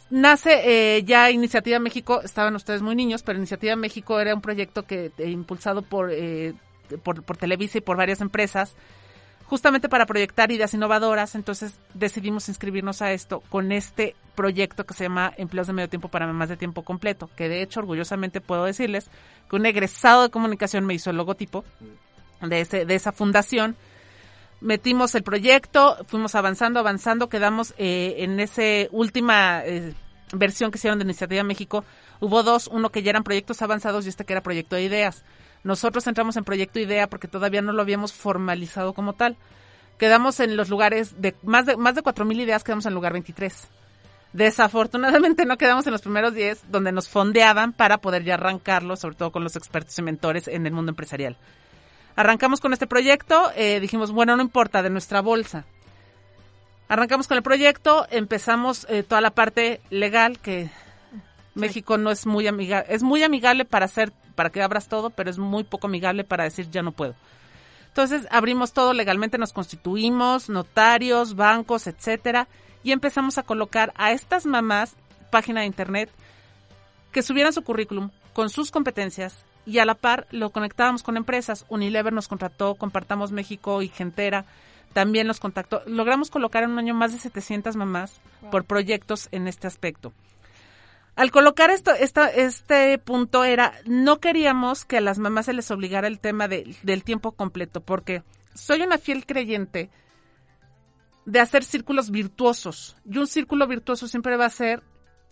nace eh, ya Iniciativa México, estaban ustedes muy niños, pero Iniciativa México era un proyecto que eh, impulsado por, eh, por, por Televisa y por varias empresas, justamente para proyectar ideas innovadoras, entonces decidimos inscribirnos a esto con este proyecto que se llama Empleos de Medio Tiempo para Mamás de Tiempo Completo, que de hecho orgullosamente puedo decirles que un egresado de comunicación me hizo el logotipo de, ese, de esa fundación. Metimos el proyecto, fuimos avanzando, avanzando, quedamos eh, en esa última eh, versión que hicieron de Iniciativa México. Hubo dos, uno que ya eran proyectos avanzados y este que era proyecto de ideas. Nosotros entramos en proyecto idea porque todavía no lo habíamos formalizado como tal. Quedamos en los lugares de más de más de 4000 ideas, quedamos en el lugar 23. Desafortunadamente no quedamos en los primeros 10 donde nos fondeaban para poder ya arrancarlo, sobre todo con los expertos y mentores en el mundo empresarial. Arrancamos con este proyecto, eh, dijimos, bueno, no importa, de nuestra bolsa. Arrancamos con el proyecto, empezamos eh, toda la parte legal que México no es muy amigable, es muy amigable para hacer, para que abras todo, pero es muy poco amigable para decir ya no puedo. Entonces abrimos todo legalmente, nos constituimos, notarios, bancos, etcétera, y empezamos a colocar a estas mamás página de internet que subieran su currículum con sus competencias y a la par lo conectábamos con empresas. Unilever nos contrató, Compartamos México y Gentera también nos contactó. Logramos colocar en un año más de 700 mamás por proyectos en este aspecto. Al colocar esto, esta, este punto era, no queríamos que a las mamás se les obligara el tema de- del tiempo completo, porque soy una fiel creyente de hacer círculos virtuosos. Y un círculo virtuoso siempre va a ser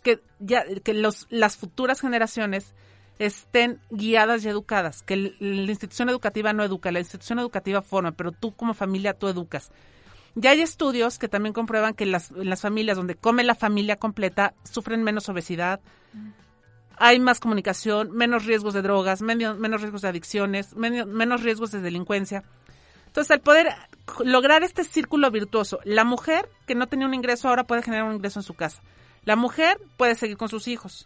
que, ya, que los, las futuras generaciones estén guiadas y educadas, que la institución educativa no educa, la institución educativa forma, pero tú como familia tú educas. Ya hay estudios que también comprueban que las, en las familias donde come la familia completa sufren menos obesidad, hay más comunicación, menos riesgos de drogas, menos, riesgos de adicciones, menos riesgos de delincuencia. Entonces, al poder lograr este círculo virtuoso, la mujer que no tenía un ingreso ahora puede generar un ingreso en su casa. La mujer puede seguir con sus hijos,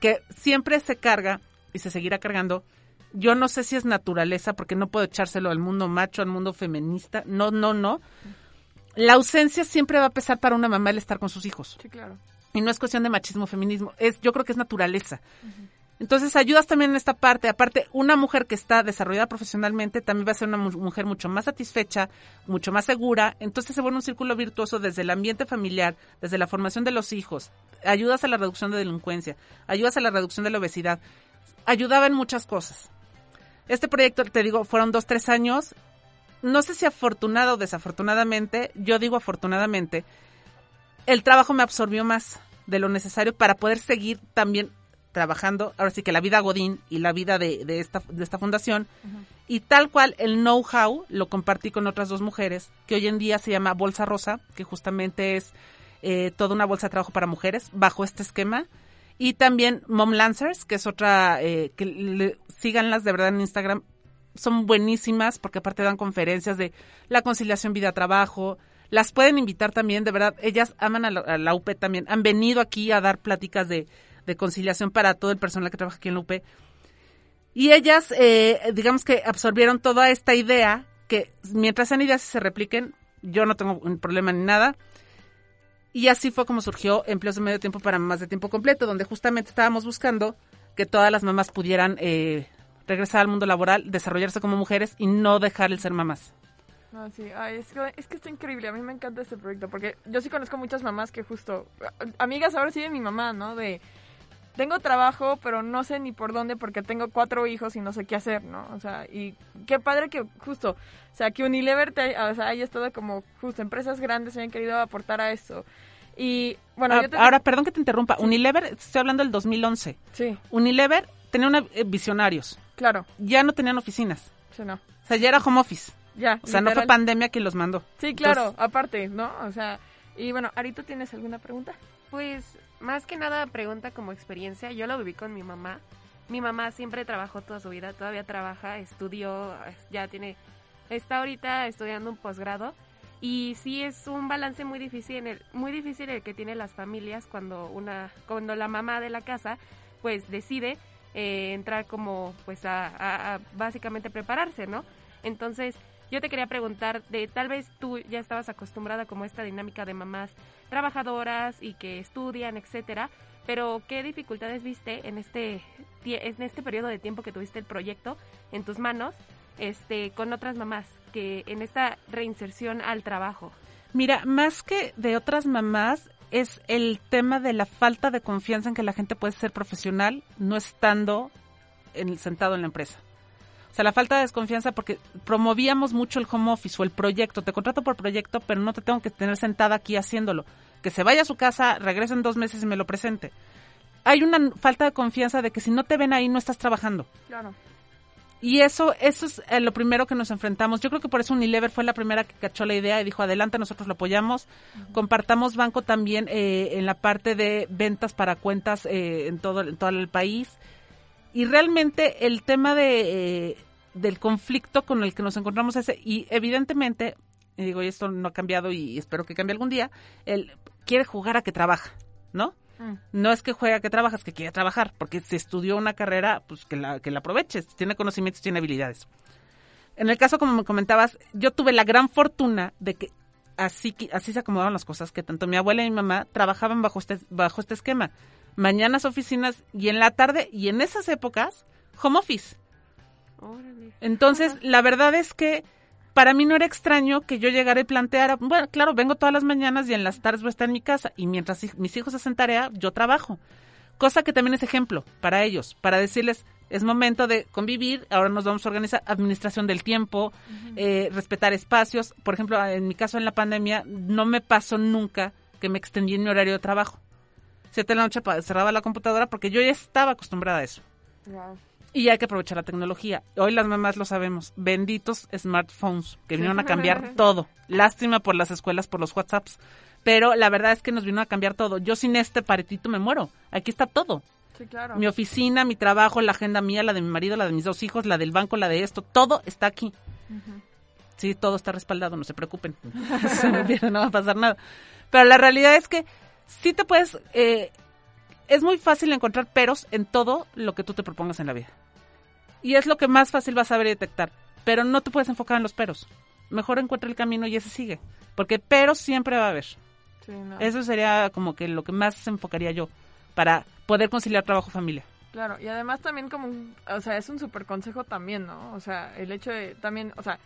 que siempre se carga y se seguirá cargando. Yo no sé si es naturaleza, porque no puedo echárselo al mundo macho, al mundo feminista. No, no, no. La ausencia siempre va a pesar para una mamá el estar con sus hijos. Sí, claro. Y no es cuestión de machismo, feminismo. Es, yo creo que es naturaleza. Entonces ayudas también en esta parte. Aparte, una mujer que está desarrollada profesionalmente también va a ser una mu- mujer mucho más satisfecha, mucho más segura. Entonces se vuelve un círculo virtuoso desde el ambiente familiar, desde la formación de los hijos. Ayudas a la reducción de delincuencia, ayudas a la reducción de la obesidad. Ayudaba en muchas cosas. Este proyecto, te digo, fueron dos, tres años. No sé si afortunado o desafortunadamente, yo digo afortunadamente, el trabajo me absorbió más de lo necesario para poder seguir también trabajando, ahora sí que la vida Godín y la vida de, de esta, de esta fundación. Y tal cual el know-how lo compartí con otras dos mujeres, que hoy en día se llama Bolsa Rosa, que justamente es eh, toda una bolsa de trabajo para mujeres bajo este esquema. Y también Mom Lancers, que es otra, eh, que le- síganlas de verdad en Instagram, son buenísimas porque aparte dan conferencias de la conciliación vida-trabajo. Las pueden invitar también, de verdad, ellas aman a la, a UP también. Han venido aquí a dar pláticas de, de conciliación para todo el personal que trabaja aquí en la UP. Y ellas, eh, digamos que absorbieron toda esta idea que mientras sean ideas y se repliquen, yo no tengo un problema ni nada. Y así fue como surgió Empleos de Medio Tiempo para Mamás de Tiempo Completo, donde justamente estábamos buscando que todas las mamás pudieran eh, regresar al mundo laboral, desarrollarse como mujeres y no dejar el ser mamás. No, sí, ay, es, que, es que está increíble, a mí me encanta este proyecto, porque yo sí conozco muchas mamás que justo, amigas ahora sí de mi mamá, ¿no? De, tengo trabajo, pero no sé ni por dónde porque tengo cuatro hijos y no sé qué hacer, ¿no? O sea, y qué padre que justo, o sea, que Unilever te, o sea, haya estado como justo, empresas grandes hayan querido aportar a eso. Y bueno, Ah, yo te- Ahora, perdón que te interrumpa, Unilever, estoy hablando del 2011. Sí. Unilever tenía una, eh, visionarios. Claro. Ya no tenían oficinas. Sí, no. O sea, ya era home office. Ya, O sea, no fue pandemia quien los mandó. Sí, claro, Entonces, aparte, ¿no? O sea, y bueno, Arito, ¿tienes alguna pregunta? Pues más que nada pregunta como experiencia, yo lo viví con mi mamá. Mi mamá siempre trabajó toda su vida, todavía trabaja, estudió, ya tiene, está ahorita estudiando un posgrado y sí es un balance muy difícil, en el, muy difícil el que tienen las familias cuando una, cuando la mamá de la casa pues decide eh, entrar como pues a, básicamente prepararse, ¿no? Entonces yo te quería preguntar de tal vez tú ya estabas acostumbrada como a esta dinámica de mamás trabajadoras y que estudian, etcétera, pero ¿qué dificultades viste en este en este periodo de tiempo que tuviste el proyecto en tus manos este con otras mamás que en esta reinserción al trabajo? Mira, más que de otras mamás, es el tema de la falta de confianza en que la gente puede ser profesional no estando en- sentado en la empresa. O sea, la falta de desconfianza porque promovíamos mucho el home office o el proyecto. Te contrato por proyecto, pero no te tengo que tener sentada aquí haciéndolo. Que se vaya a su casa, regrese en dos meses y me lo presente. Hay una falta de confianza de que si no te ven ahí no estás trabajando. Claro. Y eso, eso es eh, lo primero que nos enfrentamos. Yo creo que por eso Unilever fue la primera que cachó la idea y dijo, adelante, nosotros lo apoyamos. Compartamos banco también eh, en la parte de ventas para cuentas eh, en, todo, en todo el país. Y realmente el tema de, eh, del conflicto con el que nos encontramos ese, y evidentemente, y digo, y esto no ha cambiado y espero que cambie algún día, él quiere jugar a que trabaja, ¿no? No es que juega que trabajas, que quiere trabajar, porque si estudió una carrera, pues que la, que la aproveches, tiene conocimientos, tiene habilidades. En el caso, como me comentabas, yo tuve la gran fortuna de que así, así se acomodaban las cosas, que tanto mi abuela y mi mamá trabajaban bajo este, bajo este esquema. Mañanas oficinas y en la tarde, y en esas épocas, home office. Entonces, la verdad es que para mí no era extraño que yo llegara y planteara, bueno, claro, vengo todas las mañanas y en las tardes voy a estar en mi casa y mientras mis hijos hacen tarea, yo trabajo. Cosa que también es ejemplo para ellos, para decirles, es momento de convivir, ahora nos vamos a organizar administración del tiempo, eh, respetar espacios. Por ejemplo, en mi caso en la pandemia, no me pasó nunca que me extendí en mi horario de trabajo. Siete de la noche cerraba la computadora porque yo ya estaba acostumbrada a eso. Y hay que aprovechar la tecnología. Hoy las mamás lo sabemos. Benditos smartphones que vinieron a cambiar todo. Lástima por las escuelas, por los WhatsApps. Pero la verdad es que nos vino a cambiar todo. Yo sin este paretito me muero. Aquí está todo. Sí, claro. Mi oficina, mi trabajo, la agenda mía, la de mi marido, la de mis dos hijos, la del banco, la de esto. Todo está aquí. Sí, todo está respaldado, no se preocupen. No va a pasar nada. Pero la realidad es que sí te puedes... eh, es muy fácil encontrar peros en todo lo que tú te propongas en la vida. Y es lo que más fácil vas a saber y detectar. Pero no te puedes enfocar en los peros. Mejor encuentra el camino y ese sigue. Porque peros siempre va a haber. Sí, no. Eso sería como que lo que más enfocaría yo para poder conciliar trabajo-familia. Claro, y además también como, un- o sea, es un super consejo también, ¿no? O sea, el hecho de también, o sea,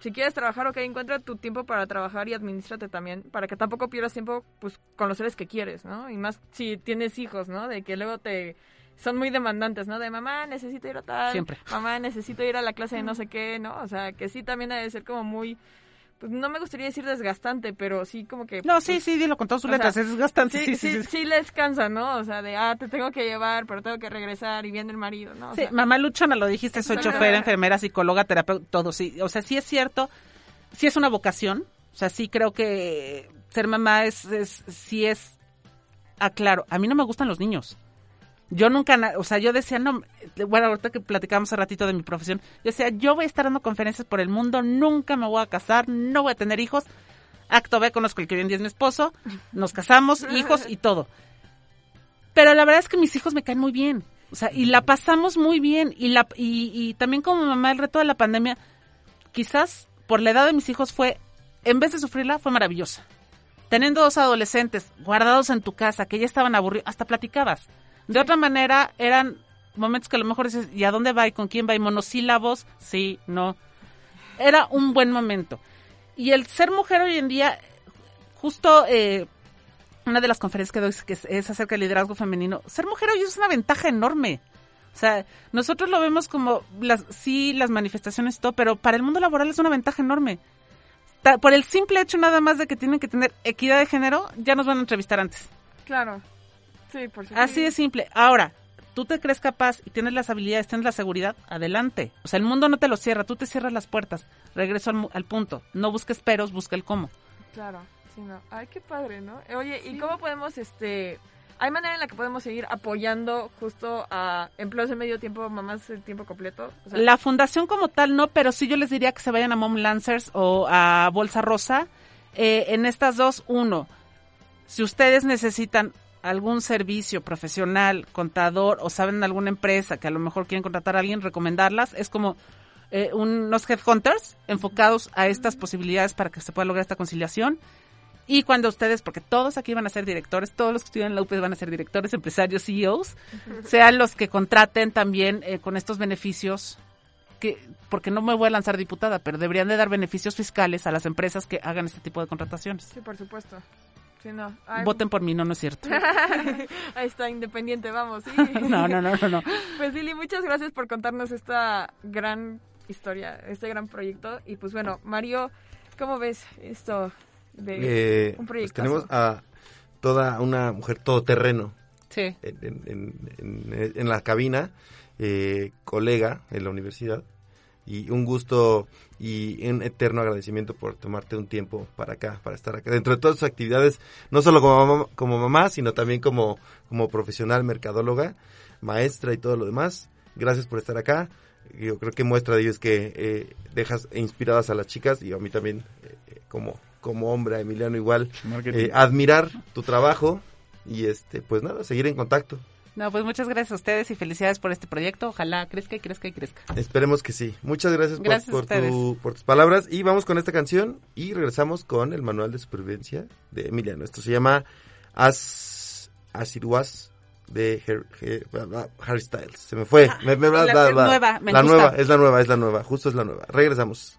si quieres trabajar, ok, encuentra tu tiempo para trabajar y administrate también, para que tampoco pierdas tiempo, pues, con los seres que quieres, ¿no? Y más si tienes hijos, ¿no? De que luego te... Son muy demandantes, ¿no? De mamá, necesito ir a tal. Siempre. Mamá, necesito ir a la clase de no sé qué, ¿no? O sea, que sí también ha de ser como muy... Pues no me gustaría decir desgastante, pero sí como que... No, sí, pues, sí, dilo con todas sus sea, letras. es desgastante. Sí, Sí, sí, sí, sí. sí les cansa, ¿no? O sea, de, ah, te tengo que llevar, pero tengo que regresar y viene el marido, ¿no? O Sí, sea, mamá luchona, lo dijiste, soy chofer, enfermera, psicóloga, terapeuta, todo, sí. O sea, sí es cierto, sí es una vocación, o sea, sí creo que ser mamá es, es sí es, ah, claro, a mí no me gustan los niños. Yo nunca, o sea, yo decía, no, bueno, ahorita que platicamos hace ratito de mi profesión, yo decía, yo voy a estar dando conferencias por el mundo, nunca me voy a casar, no voy a tener hijos. Acto B, conozco el que hoy en día es mi esposo, nos casamos, hijos y todo. Pero la verdad es que mis hijos me caen muy bien. O sea, y la pasamos muy bien. Y, la, y, y también como mamá, el reto de la pandemia, quizás por la edad de mis hijos fue, en vez de sufrirla, fue maravillosa. Teniendo dos adolescentes guardados en tu casa, que ya estaban aburridos, hasta platicabas. De otra manera, eran momentos que a lo mejor dices, ¿y a dónde va y con quién va? Y monosílabos, sí, no. Era un buen momento. Y el ser mujer hoy en día, justo eh, una de las conferencias que doy que es, acerca del liderazgo femenino, ser mujer hoy es una ventaja enorme. O sea, nosotros lo vemos como las sí las manifestaciones y todo, pero para el mundo laboral es una ventaja enorme. Por el simple hecho nada más de que tienen que tener equidad de género, ya nos van a entrevistar antes. Claro. Sí, por supuesto. Así de simple. Ahora, tú te crees capaz y tienes las habilidades, tienes la seguridad, adelante. O sea, el mundo no te lo cierra, tú te cierras las puertas. Regreso al, al punto. No busques peros, busca el cómo. Claro, sí, no. Ay, qué padre, ¿no? Oye, ¿y cómo podemos, este... ¿Hay manera en la que podemos seguir apoyando justo a empleos de medio tiempo, mamás de tiempo completo? O sea, La fundación como tal no, pero sí yo les diría que se vayan a Mom Lancers o a Bolsa Rosa. Eh, en estas dos, uno, si ustedes necesitan algún servicio profesional, contador o saben de alguna empresa que a lo mejor quieren contratar a alguien, recomendarlas. Es como eh, unos headhunters enfocados a estas posibilidades para que se pueda lograr esta conciliación. Y cuando ustedes, porque todos aquí van a ser directores, todos los que estudian en la UP van a ser directores, empresarios, CEOs, sean los que contraten también eh, con estos beneficios, que porque no me voy a lanzar diputada, pero deberían de dar beneficios fiscales a las empresas que hagan este tipo de contrataciones. Sí, por supuesto. Sí, no. Ay, Voten por mí, no, no es cierto. Ahí está, independiente, vamos. sí. No, no, no, no, no. Pues Lili, muchas gracias por contarnos esta gran historia, este gran proyecto. Y pues bueno, Mario, ¿cómo ves esto de Eh, un pues proyecto? tenemos a toda una mujer todoterreno Sí. en, en- en- en- en la cabina, eh, colega en la universidad, y un gusto y un eterno agradecimiento por tomarte un tiempo para acá, para estar acá. Dentro de todas sus actividades, no solo como mamá, como mamá sino también como, como profesional mercadóloga, maestra y todo lo demás. Gracias por estar acá. Yo creo que muestra de ello es que eh, dejas inspiradas a las chicas y a mí también, eh, como, como hombre, a Emiliano igual, eh, admirar tu trabajo y este pues nada, seguir en contacto. No, pues muchas gracias a ustedes y felicidades por este proyecto. Ojalá crezca y crezca y crezca. Esperemos que sí. Muchas gracias, por- Gracias tu- por tus palabras. Y vamos con esta canción y regresamos con el manual de supervivencia de Emiliano. Esto se llama As, As It Was de Har- Harry Styles. Se me fue. Me- me- la- nueva, me la gusta. nueva, es la nueva, es la nueva. Justo es la nueva. Regresamos.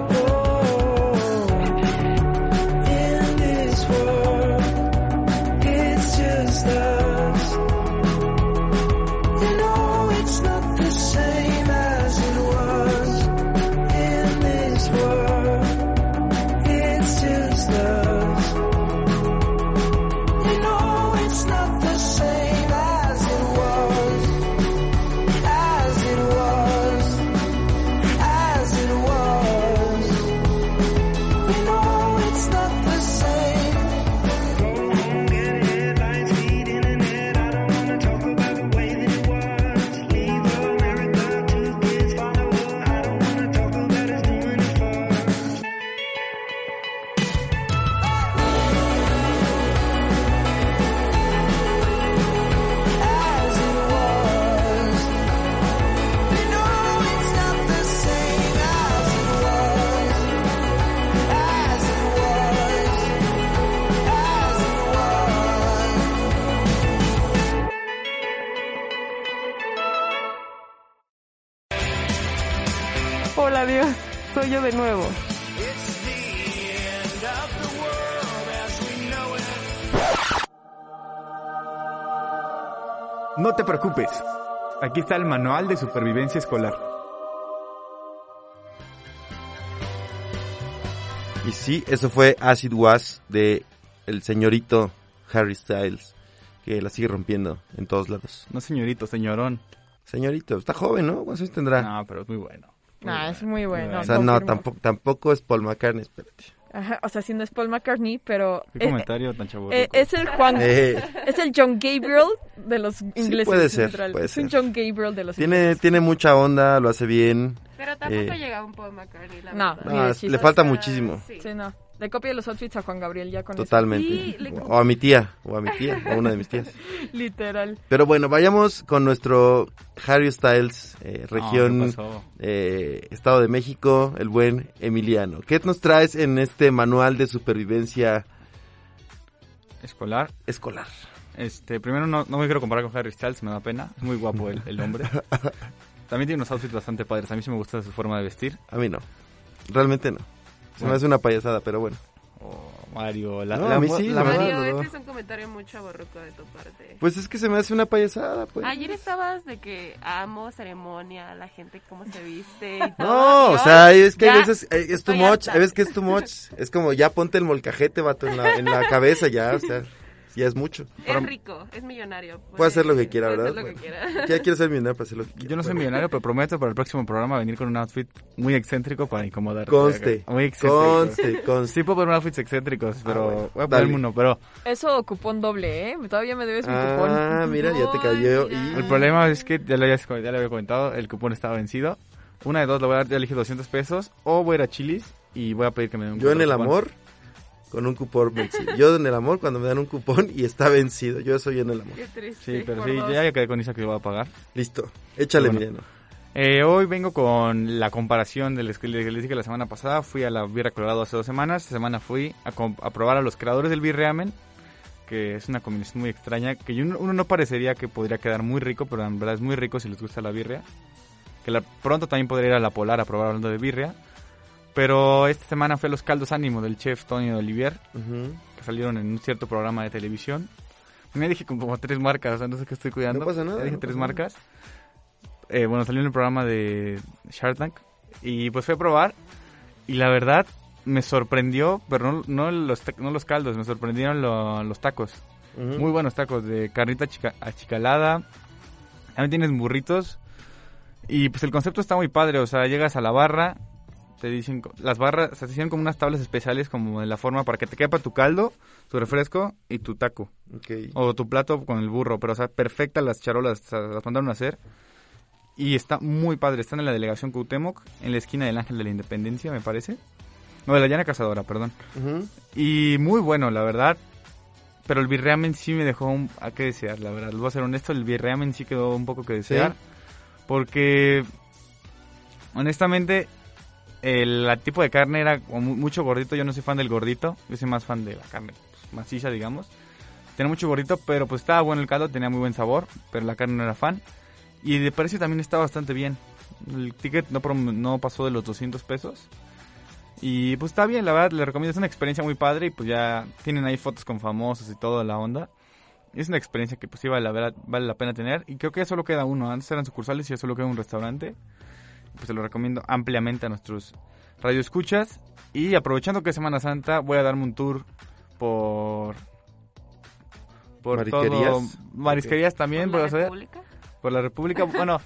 Te preocupes. Aquí está el manual de supervivencia escolar. Y sí, eso fue Acid Was de el señorito Harry Styles, que la sigue rompiendo en todos lados. No señorito, señorón. Señorito, está joven, ¿no? ¿Cuántos años tendrá? No, pero es muy bueno. Ah, es muy bueno. o sea, no, tampoco, tampoco es Paul McCartney, espérate. Ajá, o sea, si no es Paul McCartney, pero... Qué eh, comentario tan chaburruco. eh, es el Juan... Eh. Es el John Gabriel de los ingleses. puede ser, puede es un. John Gabriel de los Tiene, tiene mucha onda, lo hace bien. Pero tampoco Eh, llega un Paul McCartney, la No, verdad. No, le falta muchísimo. Sí. Sí, no. Le copia los outfits a Juan Gabriel ya con eso. Totalmente. Sí, le- O a mi tía, o a mi tía, o a una de mis tías. Literal. Pero bueno, vayamos con nuestro Harry Styles, eh, región, ¿qué pasó? eh, Estado de México, el buen Emiliano. ¿Qué nos traes en este manual de supervivencia Escolar. escolar? Este, primero no, no me quiero comparar con Harry Styles, me da pena. Es muy guapo el, el hombre. También tiene unos outfits bastante padres. A mí sí me gusta su forma de vestir. A mí no, realmente no. Se me hace una payasada, pero bueno. O Mario, la, No, la a mí sí, la Mario, verdad, no. ese es un comentario mucho aborruco de tu parte. Pues es que se me hace una payasada, pues. Ayer estabas de que amo ceremonia, la gente cómo se viste y todo. No, o sea, es que ya hay veces eh, es too much, hay veces que es too much. Es como ya ponte el molcajete, vato, en la, en la cabeza ya, o sea, ya es mucho. Es rico, es millonario. Puede hacer lo que quiera, puede ¿verdad? hacer lo que Bueno, quiera. Ya quiero ser millonario para hacer lo que quiera. Yo no soy millonario, pero prometo para el próximo programa venir con un outfit muy excéntrico para incomodar. Conste, Muy excéntrico. conste, conste. Sí puedo poner outfits excéntricos, pero bueno, voy a ponerme uno, pero Eso cupón doble, ¿eh? Todavía me debes mi cupón. Ah, mira, ya te cayó. Y... el problema es que ya lo, había- ya lo había comentado, el cupón estaba vencido. Una de dos, lo voy a dar, ya elegí 200 pesos, o voy a ir a Chili's y voy a pedir que me den un Yo en el cupón. amor, con un cupón vencido. Yo en el amor, cuando me dan un cupón y está vencido. Yo soy en el amor. Qué triste. Sí, pero sí, dos. ya, ya quedé con Isa que lo voy a pagar. Listo, échale, Bueno. Eh, hoy vengo con la comparación de que les dije la semana pasada. Fui a la Birra Colorado hace dos semanas. Esta semana fui a, a probar a los creadores del Birreamen, que es una combinación muy extraña, que yo- uno no parecería que podría quedar muy rico, pero en verdad es muy rico si les gusta la birria. Que la- pronto también podría ir a la Polar a probar hablando de birria. Pero esta semana fui a los caldos ánimo del chef Tony Olivier, que salieron en un cierto programa de televisión. Me dije como tres marcas, o sea, no sé qué estoy cuidando. No pasa nada, Ya dije no tres nada. marcas. Eh, bueno, salió en el programa de Shark Tank. Y pues fui a probar. Y la verdad, me sorprendió, pero no, no, los, no los caldos, me sorprendieron lo- los tacos. Muy buenos tacos de carnita chica- achicalada. También tienes burritos. Y pues el concepto está muy padre, o sea, llegas a la barra, te dicen, las barras, o sea, te hicieron como unas tablas especiales como de la forma para que te quepa tu caldo, tu refresco y tu taco. Ok. O tu plato con el burro, pero o sea, perfectas las charolas, o sea, las mandaron a hacer. Y está muy padre, están en la delegación Cuauhtémoc, en la esquina del Ángel de la Independencia, me parece. No, de la Llana Cazadora, perdón. Y muy bueno, la verdad. Pero el birreamen sí me dejó un, a qué desear, la verdad. Les voy a ser honesto, el birreamen sí quedó un poco que desear. Porque, honestamente, el, tipo de carne era mucho gordito. Yo no soy fan del gordito, yo soy más fan de la carne pues, maciza, digamos. Tenía mucho gordito, pero pues estaba bueno el caldo, tenía muy buen sabor, pero la carne no era fan. Y de precio también está bastante bien. El ticket no, pasó de los 200 pesos. Y pues está bien, la verdad, le recomiendo. Es una experiencia muy padre y pues ya tienen ahí fotos con famosos y toda la onda. Es una experiencia que pues sí vale la, vale la pena tener. Y creo que ya solo queda uno. Antes eran sucursales y ya solo queda un restaurante. Pues se lo recomiendo ampliamente a nuestros radioescuchas. Y aprovechando que es Semana Santa, voy a darme un tour por... Por Marisquerías. todo... Marisquerías también, ¿Por la hacer. República? Por la República. Bueno,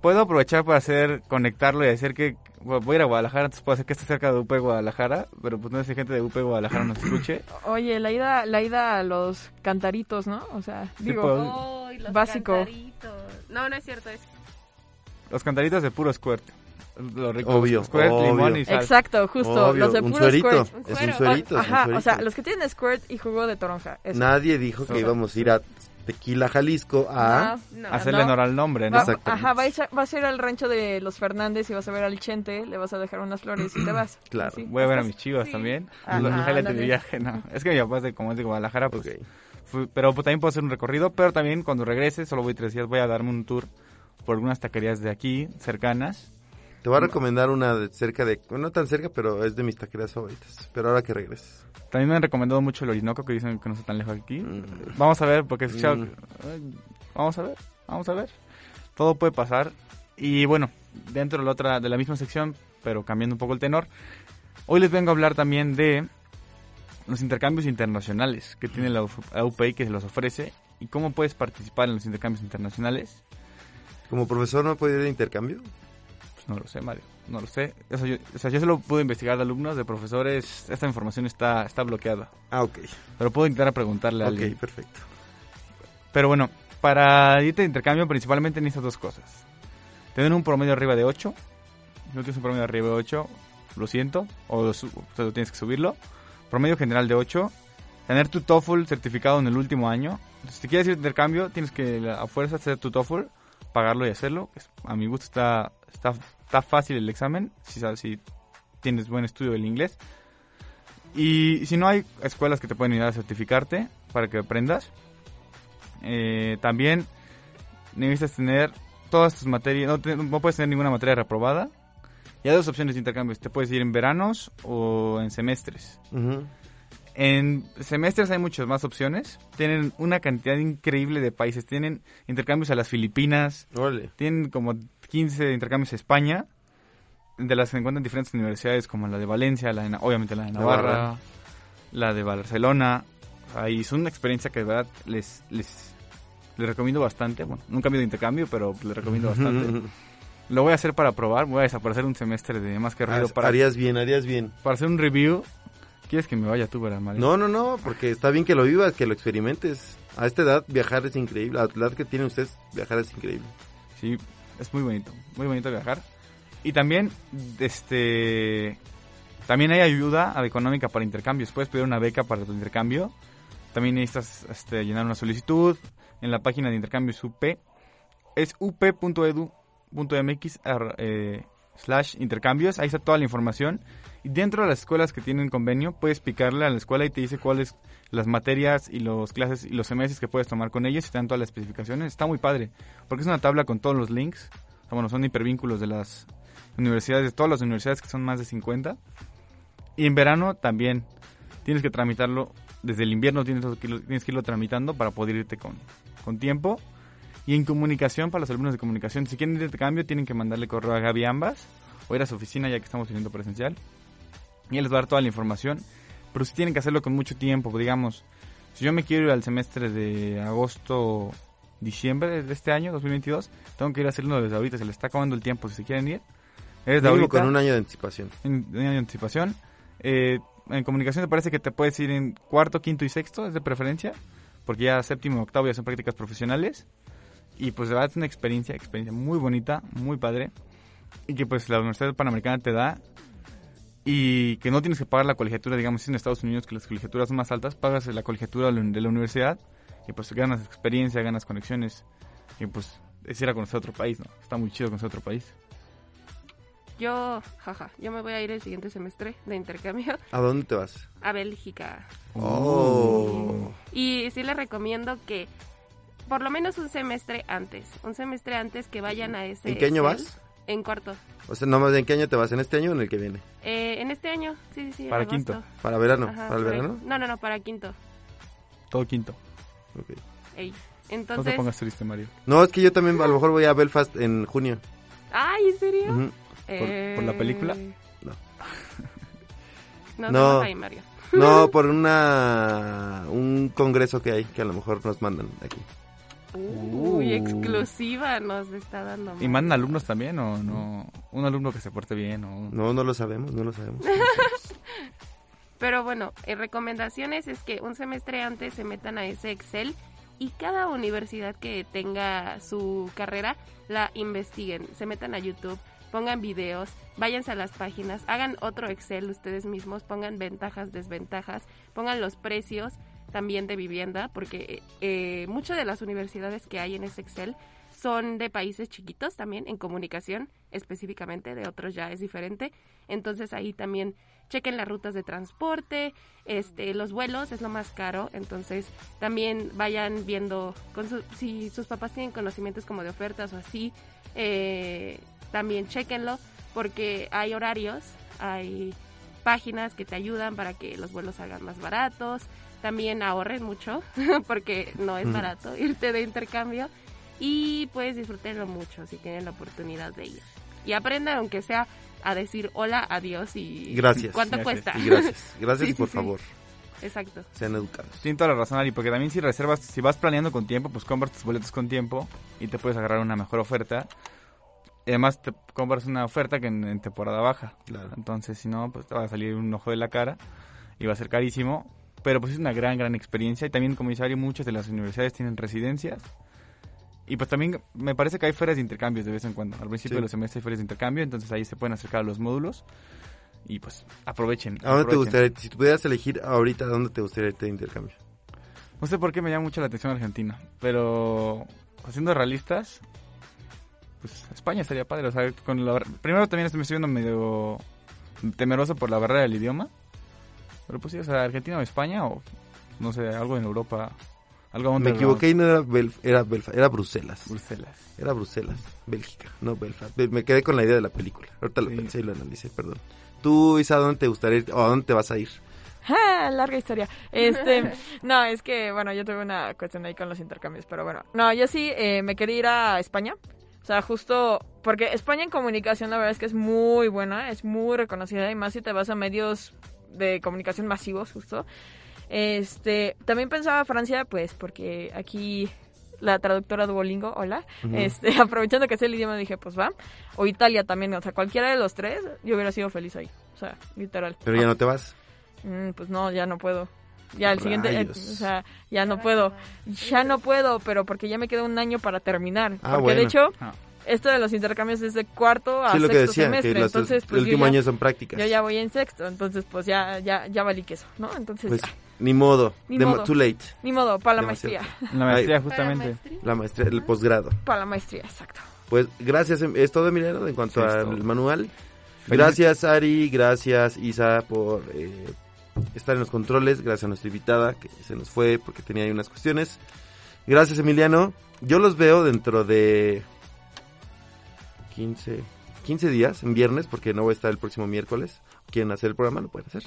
puedo aprovechar para hacer, conectarlo y hacer que voy a ir a Guadalajara, entonces puedo hacer que esté cerca de UP Guadalajara, pero pues no sé si gente de UP Guadalajara nos escuche. Oye, la ida, la ida a los cantaritos, ¿no? O sea, digo, puedo. Los básico. cantaritos. No, no es cierto. Es... Los cantaritos de puro squirt. Lo rico, Obvio, Squirt, obvio. limón y sal. Exacto, justo. Obvio, los de un puro suerito, squirt. es un suerito, es un Ajá, o sea, los que tienen squirt y jugo de toronja. eso. Nadie dijo que íbamos a ir a Tequila, Jalisco a... No, no, Hacerle no. honor al nombre, ¿no? Va- ajá, vas a, vas a ir al rancho de los Fernández y vas a ver al Chente, le vas a dejar unas flores y te vas. Claro. Voy a ver a mis chivas también. Ajá, Los de viaje, no. Es que mi papá es de, como es de Guadalajara, pues. fui- pero pues, también puedo hacer un recorrido, pero también cuando regrese, solo voy tres días, voy a darme un tour por algunas taquerías de aquí, cercanas. Te voy a recomendar una de cerca de... No tan cerca, pero es de mis taquerías favoritas. Pero ahora que regreses. También me han recomendado mucho el Orinoco, que dicen que no está tan lejos aquí. Vamos a ver, porque he escuchado... Mm. Vamos a ver, vamos a ver. Todo puede pasar. Y bueno, dentro de la, otra, de la misma sección, pero cambiando un poco el tenor, hoy les vengo a hablar también de los intercambios internacionales que tiene la UPI que se los ofrece y cómo puedes participar en los intercambios internacionales. ¿Como profesor no puede ir de intercambio? Pues no lo sé, Mario, no lo sé. Eso yo, o sea, yo solo puedo investigar de alumnos, de profesores. Esta información está, está bloqueada. Ah, ok. Pero puedo intentar preguntarle a Ok, alguien. perfecto. Pero bueno, para irte de intercambio principalmente necesitas dos cosas. Tener un promedio arriba de 8, Si no tienes un promedio arriba de 8, lo siento, o su- o sea, tienes que subirlo. Promedio general de 8. Tener tu TOEFL certificado en el último año. Entonces, si quieres ir de intercambio, tienes que a fuerza hacer tu TOEFL, pagarlo y hacerlo. A mi gusto está, está, está fácil el examen, si, sabes- si tienes buen estudio del inglés. Y si no hay escuelas que te pueden ayudar a certificarte para que aprendas. Eh, también necesitas tener todas tus materias, no, te- no puedes tener ninguna materia reprobada. Y hay dos opciones de intercambios, te puedes ir en veranos o en semestres. Ujú. En semestres hay muchas más opciones. Tienen una cantidad increíble de países. Tienen intercambios a las Filipinas. Tienen como 15 intercambios a España. De las que se encuentran diferentes universidades como la de Valencia, la de obviamente la de Navarra, Navarra. la de Barcelona. Ahí es una experiencia que de verdad les, les, les recomiendo bastante. Bueno, nunca he ido de intercambio, pero les recomiendo bastante. Lo voy a hacer para probar. Voy a desaparecer un semestre de más que ruido para, Harías bien, harías bien. para hacer un review. ¿Quieres que me vaya tú, verdad, Mario? No, no, no, porque está bien que lo vivas, que lo experimentes. A esta edad viajar es increíble. A la edad que tienen ustedes, viajar es increíble. Sí, es muy bonito, muy bonito viajar. Y también, este, también hay ayuda económica para intercambios. Puedes pedir una beca para tu intercambio. También necesitas este, llenar una solicitud en la página de intercambios UP. Es up.edu.mx eh, slash intercambios. Ahí está toda la información. Y dentro de las escuelas que tienen convenio, puedes picarle a la escuela y te dice cuáles las materias y los clases y los semestres que puedes tomar con ellos y te dan todas las especificaciones. Está muy padre, porque es una tabla con todos los links. Bueno, son hipervínculos de las universidades, de todas las universidades que son más de 50. Y en verano también tienes que tramitarlo, desde el invierno tienes que tienes que irlo tramitando para poder irte con, con tiempo. Y en comunicación, para los alumnos de comunicación, si quieren ir de intercambio, tienen que mandarle correo a Gaby ambas o ir a su oficina ya que estamos viniendo presencial. Y él les va a dar toda la información. Pero si tienen que hacerlo con mucho tiempo, digamos, si yo me quiero ir al semestre de agosto, diciembre de este año, 2022, tengo que ir a hacerlo desde ahorita, se les está acabando el tiempo si se quieren ir. Es de ahorita. con un año de anticipación. En- un año de anticipación. Eh, en comunicación te parece que te puedes ir en cuarto, quinto y sexto, es de preferencia, porque ya séptimo y octavo ya son prácticas profesionales. Y pues de verdad es una experiencia, experiencia muy bonita, muy padre. Y que pues la Universidad Panamericana te da. Y que no tienes que pagar la colegiatura, digamos, si en Estados Unidos que las colegiaturas son más altas, pagas la colegiatura de la de la universidad. Y pues ganas experiencia, ganas conexiones. Y pues es ir a conocer otro país, ¿no? Está muy chido conocer otro país. Yo, jaja, yo me voy a ir el siguiente semestre de intercambio ¿A dónde te vas? a Bélgica. Oh. Y sí les recomiendo que por lo menos un semestre antes, un semestre antes que vayan a ese... ¿En qué año vas? En cuarto. O sea, nomás en qué año te vas, ¿en este año o en el que viene? Eh, en este año, sí, sí, sí. Para agosto. quinto. Para verano, Ajá, ¿para el verano? No, no, no, para quinto. Todo quinto. Ey. No Entonces... te pongas triste, Mario. No, es que yo también a lo mejor voy a Belfast en junio. Ay, ¿en serio? Eh, por la película? No. No, No. no. ahí, Mario. No, por una un congreso que hay que a lo mejor nos mandan aquí. Uy, Uh. exclusiva nos está dando. ¿Y mandan alumnos también o no? Un alumno que se porte bien o... No, no lo sabemos, no lo sabemos. Pero bueno, eh, recomendaciones es que un semestre antes se metan a ese Excel y cada universidad que tenga su carrera la investiguen, se metan a YouTube, pongan videos, váyanse a las páginas, hagan otro Excel ustedes mismos, pongan ventajas, desventajas, pongan los precios también de vivienda, porque eh, muchas de las universidades que hay en ese Excel son de países chiquitos también, en comunicación específicamente, de otros ya es diferente. Entonces ahí también chequen las rutas de transporte, este, los vuelos es lo más caro, entonces también vayan viendo con su- si sus papás tienen conocimientos como de ofertas o así, eh, también chequenlo porque hay horarios, hay páginas que te ayudan para que los vuelos salgan más baratos, también ahorren mucho porque no es barato irte de intercambio y pues disfrútenlo mucho si tienen la oportunidad de ir. Y aprendan aunque sea a decir hola, adiós y Gracias. cuánto Gracias. cuesta. Y gracias. Gracias Sí, y por sí, sí. favor. Exacto. Sean educados. Tienen toda la razón, Ari, porque también si reservas, si vas planeando con tiempo, pues compras tus boletos con tiempo y te puedes agarrar una mejor oferta. Y además te compras una oferta que en, en temporada baja. Entonces, si no, pues te va a salir un ojo de la cara y va a ser carísimo. Pero pues es una gran, gran experiencia. Y también, como dice Ari, muchas de las universidades tienen residencias. y pues también me parece que hay ferias de intercambios de vez en cuando. Al principio Sí. de los semestres hay ferias de intercambio, entonces ahí se pueden acercar a los módulos y pues aprovechen. ¿A dónde te gustaría, si pudieras elegir ahorita, ¿a dónde te gustaría irte de intercambio? No sé por qué me llama mucho la atención Argentina, pero siendo realistas, pues España estaría padre. O sea, con la, primero también estoy me estoy viendo medio temeroso por la barrera del idioma, pero pues sí, o sea, Argentina o España o no sé, algo en Europa. Algo Me equivoqué y no era, Belf- era, Belfast, era Bruselas. Bruselas. Era Bruselas, Bélgica, no Belfast. Me- quedé con la idea de la película. Ahorita lo pensé y lo analicé, perdón. Tú, Isa, ¿a dónde te gustaría ir o a dónde te vas a ir? Ah, larga historia. Este, no, es que, bueno, yo tuve una cuestión ahí con los intercambios, pero bueno. No, yo sí eh, me quería ir a España. O sea, justo porque España en comunicación la verdad es que es muy buena, es muy reconocida y más si te vas a medios de comunicación masivos, justo. Este, también pensaba Francia, pues, porque aquí la traductora Duolingo, hola, este, aprovechando que sé el idioma dije, pues va. O Italia también, o sea, cualquiera de los tres, yo hubiera sido feliz ahí. O sea, literal. Pero ya no te vas. Mm, pues no, ya no puedo. Ya el siguiente, eh, o sea, ya no puedo. Ya no puedo, pero porque ya me queda un año para terminar. Ah, porque bueno. de hecho, Ah. Esto de los intercambios es de cuarto a Sí, lo que sexto decía, que semestre. los- entonces, el pues yo último ya- año son prácticas. Yo ya voy en sexto, entonces pues ya, ya, ya valí queso, ¿no? Entonces Pues ya. ni modo, Ni modo. too late. Ni modo, para la Demasiado. maestría. La maestría, justamente. La maestría, el posgrado. Para la maestría, exacto. Pues gracias, em- es todo Emiliano en cuanto Sí, al todo. manual. Gracias Ari, gracias Isa por eh, estar en los controles, gracias a nuestra invitada que se nos fue porque tenía ahí unas cuestiones. Gracias Emiliano, yo los veo dentro de 15, 15 días, en viernes, porque no voy a estar el próximo miércoles. Quieren hacer el programa, lo pueden hacer.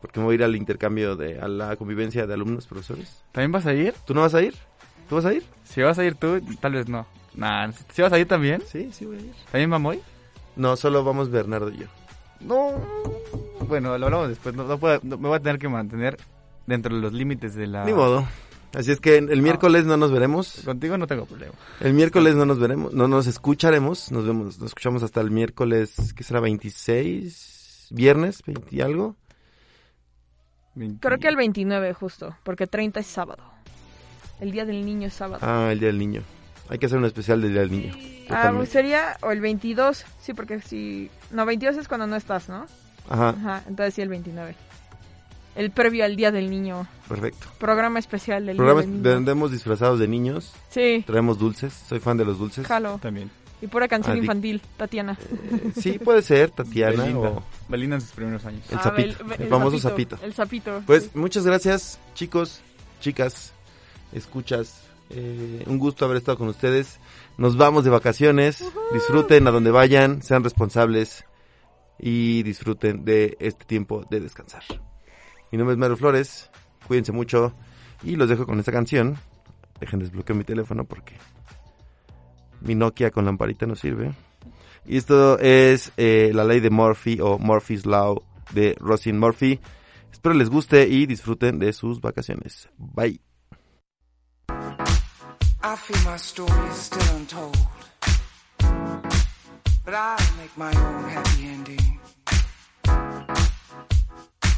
Porque me voy a ir al intercambio de, a la convivencia de alumnos, profesores. ¿También vas a ir? ¿Tú no vas a ir? ¿Tú vas a ir? Si vas a ir tú, tal vez no. Nah, ¿si vas a ir también? Sí, sí voy a ir. ¿También Mamoy? No, solo vamos Bernardo y yo. No. Bueno, lo hablamos después. No, no puedo- no- me voy a tener que mantener dentro de los límites de la... Ni modo. Así es que el miércoles no nos veremos. Contigo no tengo problema. El miércoles no nos veremos, no nos escucharemos. Nos vemos, nos escuchamos hasta el miércoles, ¿qué será? 26, viernes, 20 y algo. Creo que el 29 justo, porque 30 es sábado. El día del niño es sábado. Ah, el día del niño. Hay que hacer un especial del día del niño. Ah, pues sería o el 22, sí, porque si... No, 22 es cuando no estás, ¿no? Ajá. entonces sí, el 29. El previo al Día del Niño. Perfecto. Programa especial del Programas Día del Niño. vendemos disfrazados de niños. Sí. Traemos dulces. Soy fan de los dulces. Jalo. También. Y pura canción Adic- infantil, Tatiana. Sí, puede ser, Tatiana Belinda. o Belinda en sus primeros años. el Ah, sapito, Bel- el, el famoso sapito, sapito. el sapito, Pues sí. muchas gracias, chicos, chicas, escuchas. eh, un gusto haber estado con ustedes. Nos vamos de vacaciones. Disfruten a donde vayan, sean responsables y disfruten de este tiempo de descansar. Mi nombre es Mario Flores. Cuídense mucho y los dejo con esta canción. Dejen desbloquear mi teléfono porque mi Nokia con lamparita no sirve. Y esto es eh, la ley de Murphy o Murphy's Law de Rosin Murphy. Espero les guste y disfruten de sus vacaciones. Bye.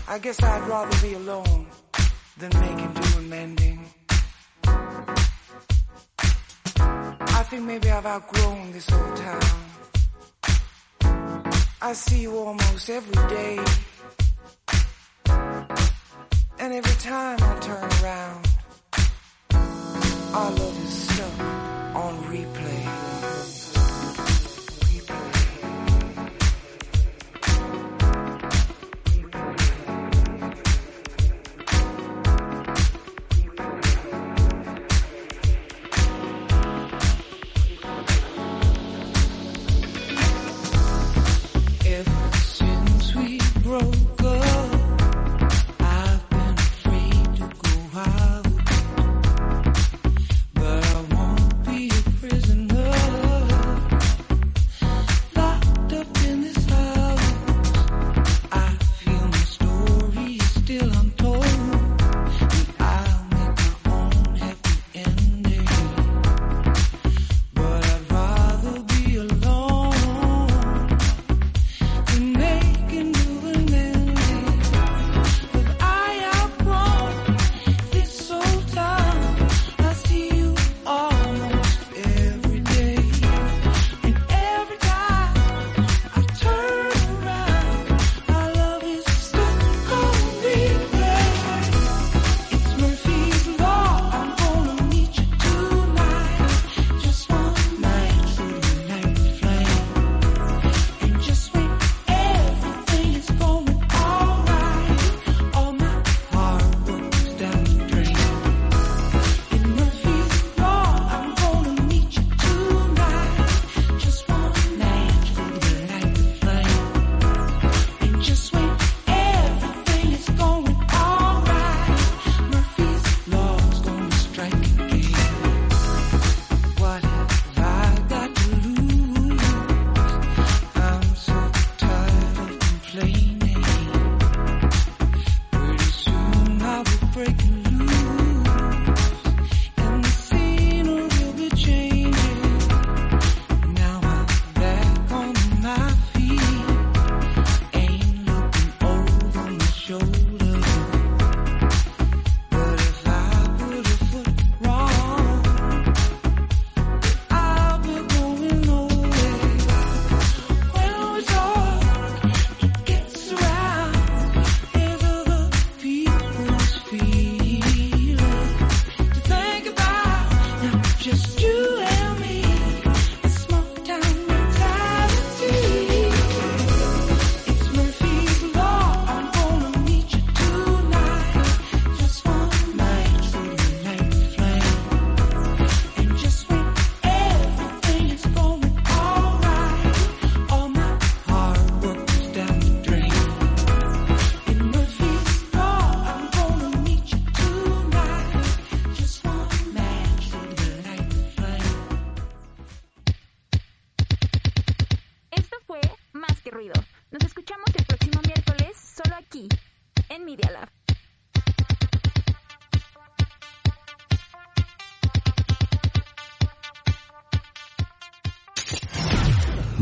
I guess I'd rather be alone than making do and mending. I think maybe I've outgrown this old town. I see you almost every day. And every time I turn around, our love is stuck on replay.